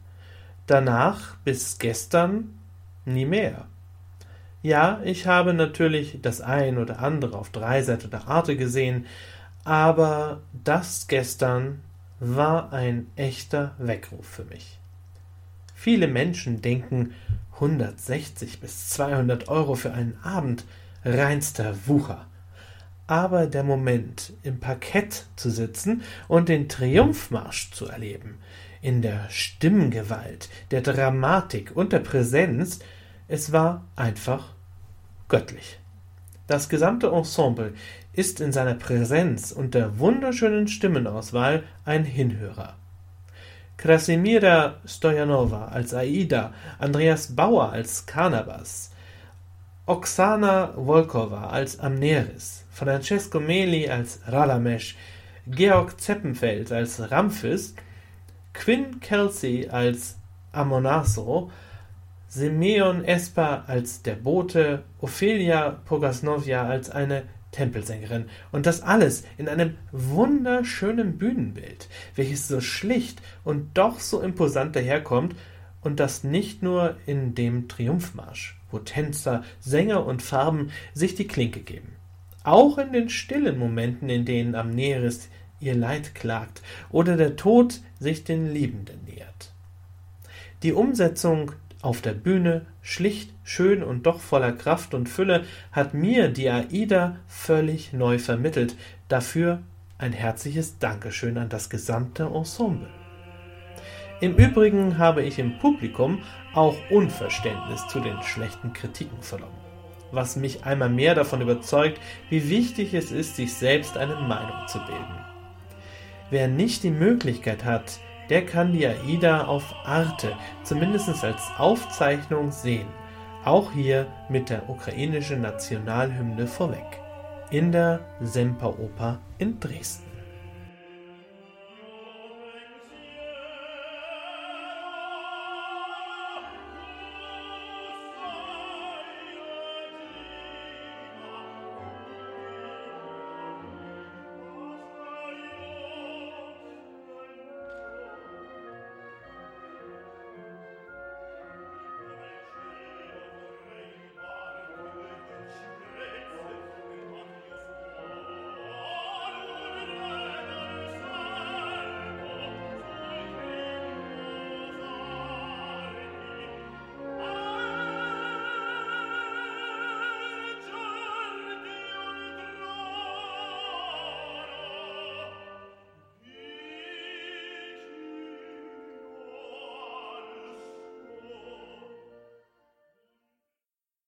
Danach bis gestern nie mehr. Ja, ich habe natürlich das ein oder andere auf Dreiseit oder Arte gesehen, aber das gestern war ein echter Weckruf für mich. Viele Menschen denken 160 bis 200 Euro für einen Abend, reinster Wucher. Aber der Moment, im Parkett zu sitzen und den Triumphmarsch zu erleben, in der Stimmgewalt, der Dramatik und der Präsenz, es war einfach göttlich. Das gesamte Ensemble ist in seiner Präsenz und der wunderschönen Stimmenauswahl ein Hinhörer. Krasimira Stojanova als Aida, Andreas Bauer als Carnabas, Oksana Volkova als Amneris, Francesco Meli als Radamesh, Georg Zeppenfeld als Ramphis, Quinn Kelsey als Amonaso, Simeon Esper als der Bote, Ophelia Pogasnovia als eine Tempelsängerin. Und das alles in einem wunderschönen Bühnenbild, welches so schlicht und doch so imposant daherkommt, und das nicht nur in dem Triumphmarsch, wo Tänzer, Sänger und Farben sich die Klinke geben. Auch in den stillen Momenten, in denen Amneris ihr Leid klagt oder der Tod sich den Liebenden nähert. Die Umsetzung auf der Bühne, schlicht, schön und doch voller Kraft und Fülle, hat mir die Aida völlig neu vermittelt. Dafür ein herzliches Dankeschön an das gesamte Ensemble. Im Übrigen habe ich im Publikum auch Unverständnis zu den schlechten Kritiken vernommen, was mich einmal mehr davon überzeugt, wie wichtig es ist, sich selbst eine Meinung zu bilden. Wer nicht die Möglichkeit hat, der kann die AIDA auf Arte zumindest als Aufzeichnung sehen. Auch hier mit der ukrainischen Nationalhymne vorweg. In der Semperoper in Dresden.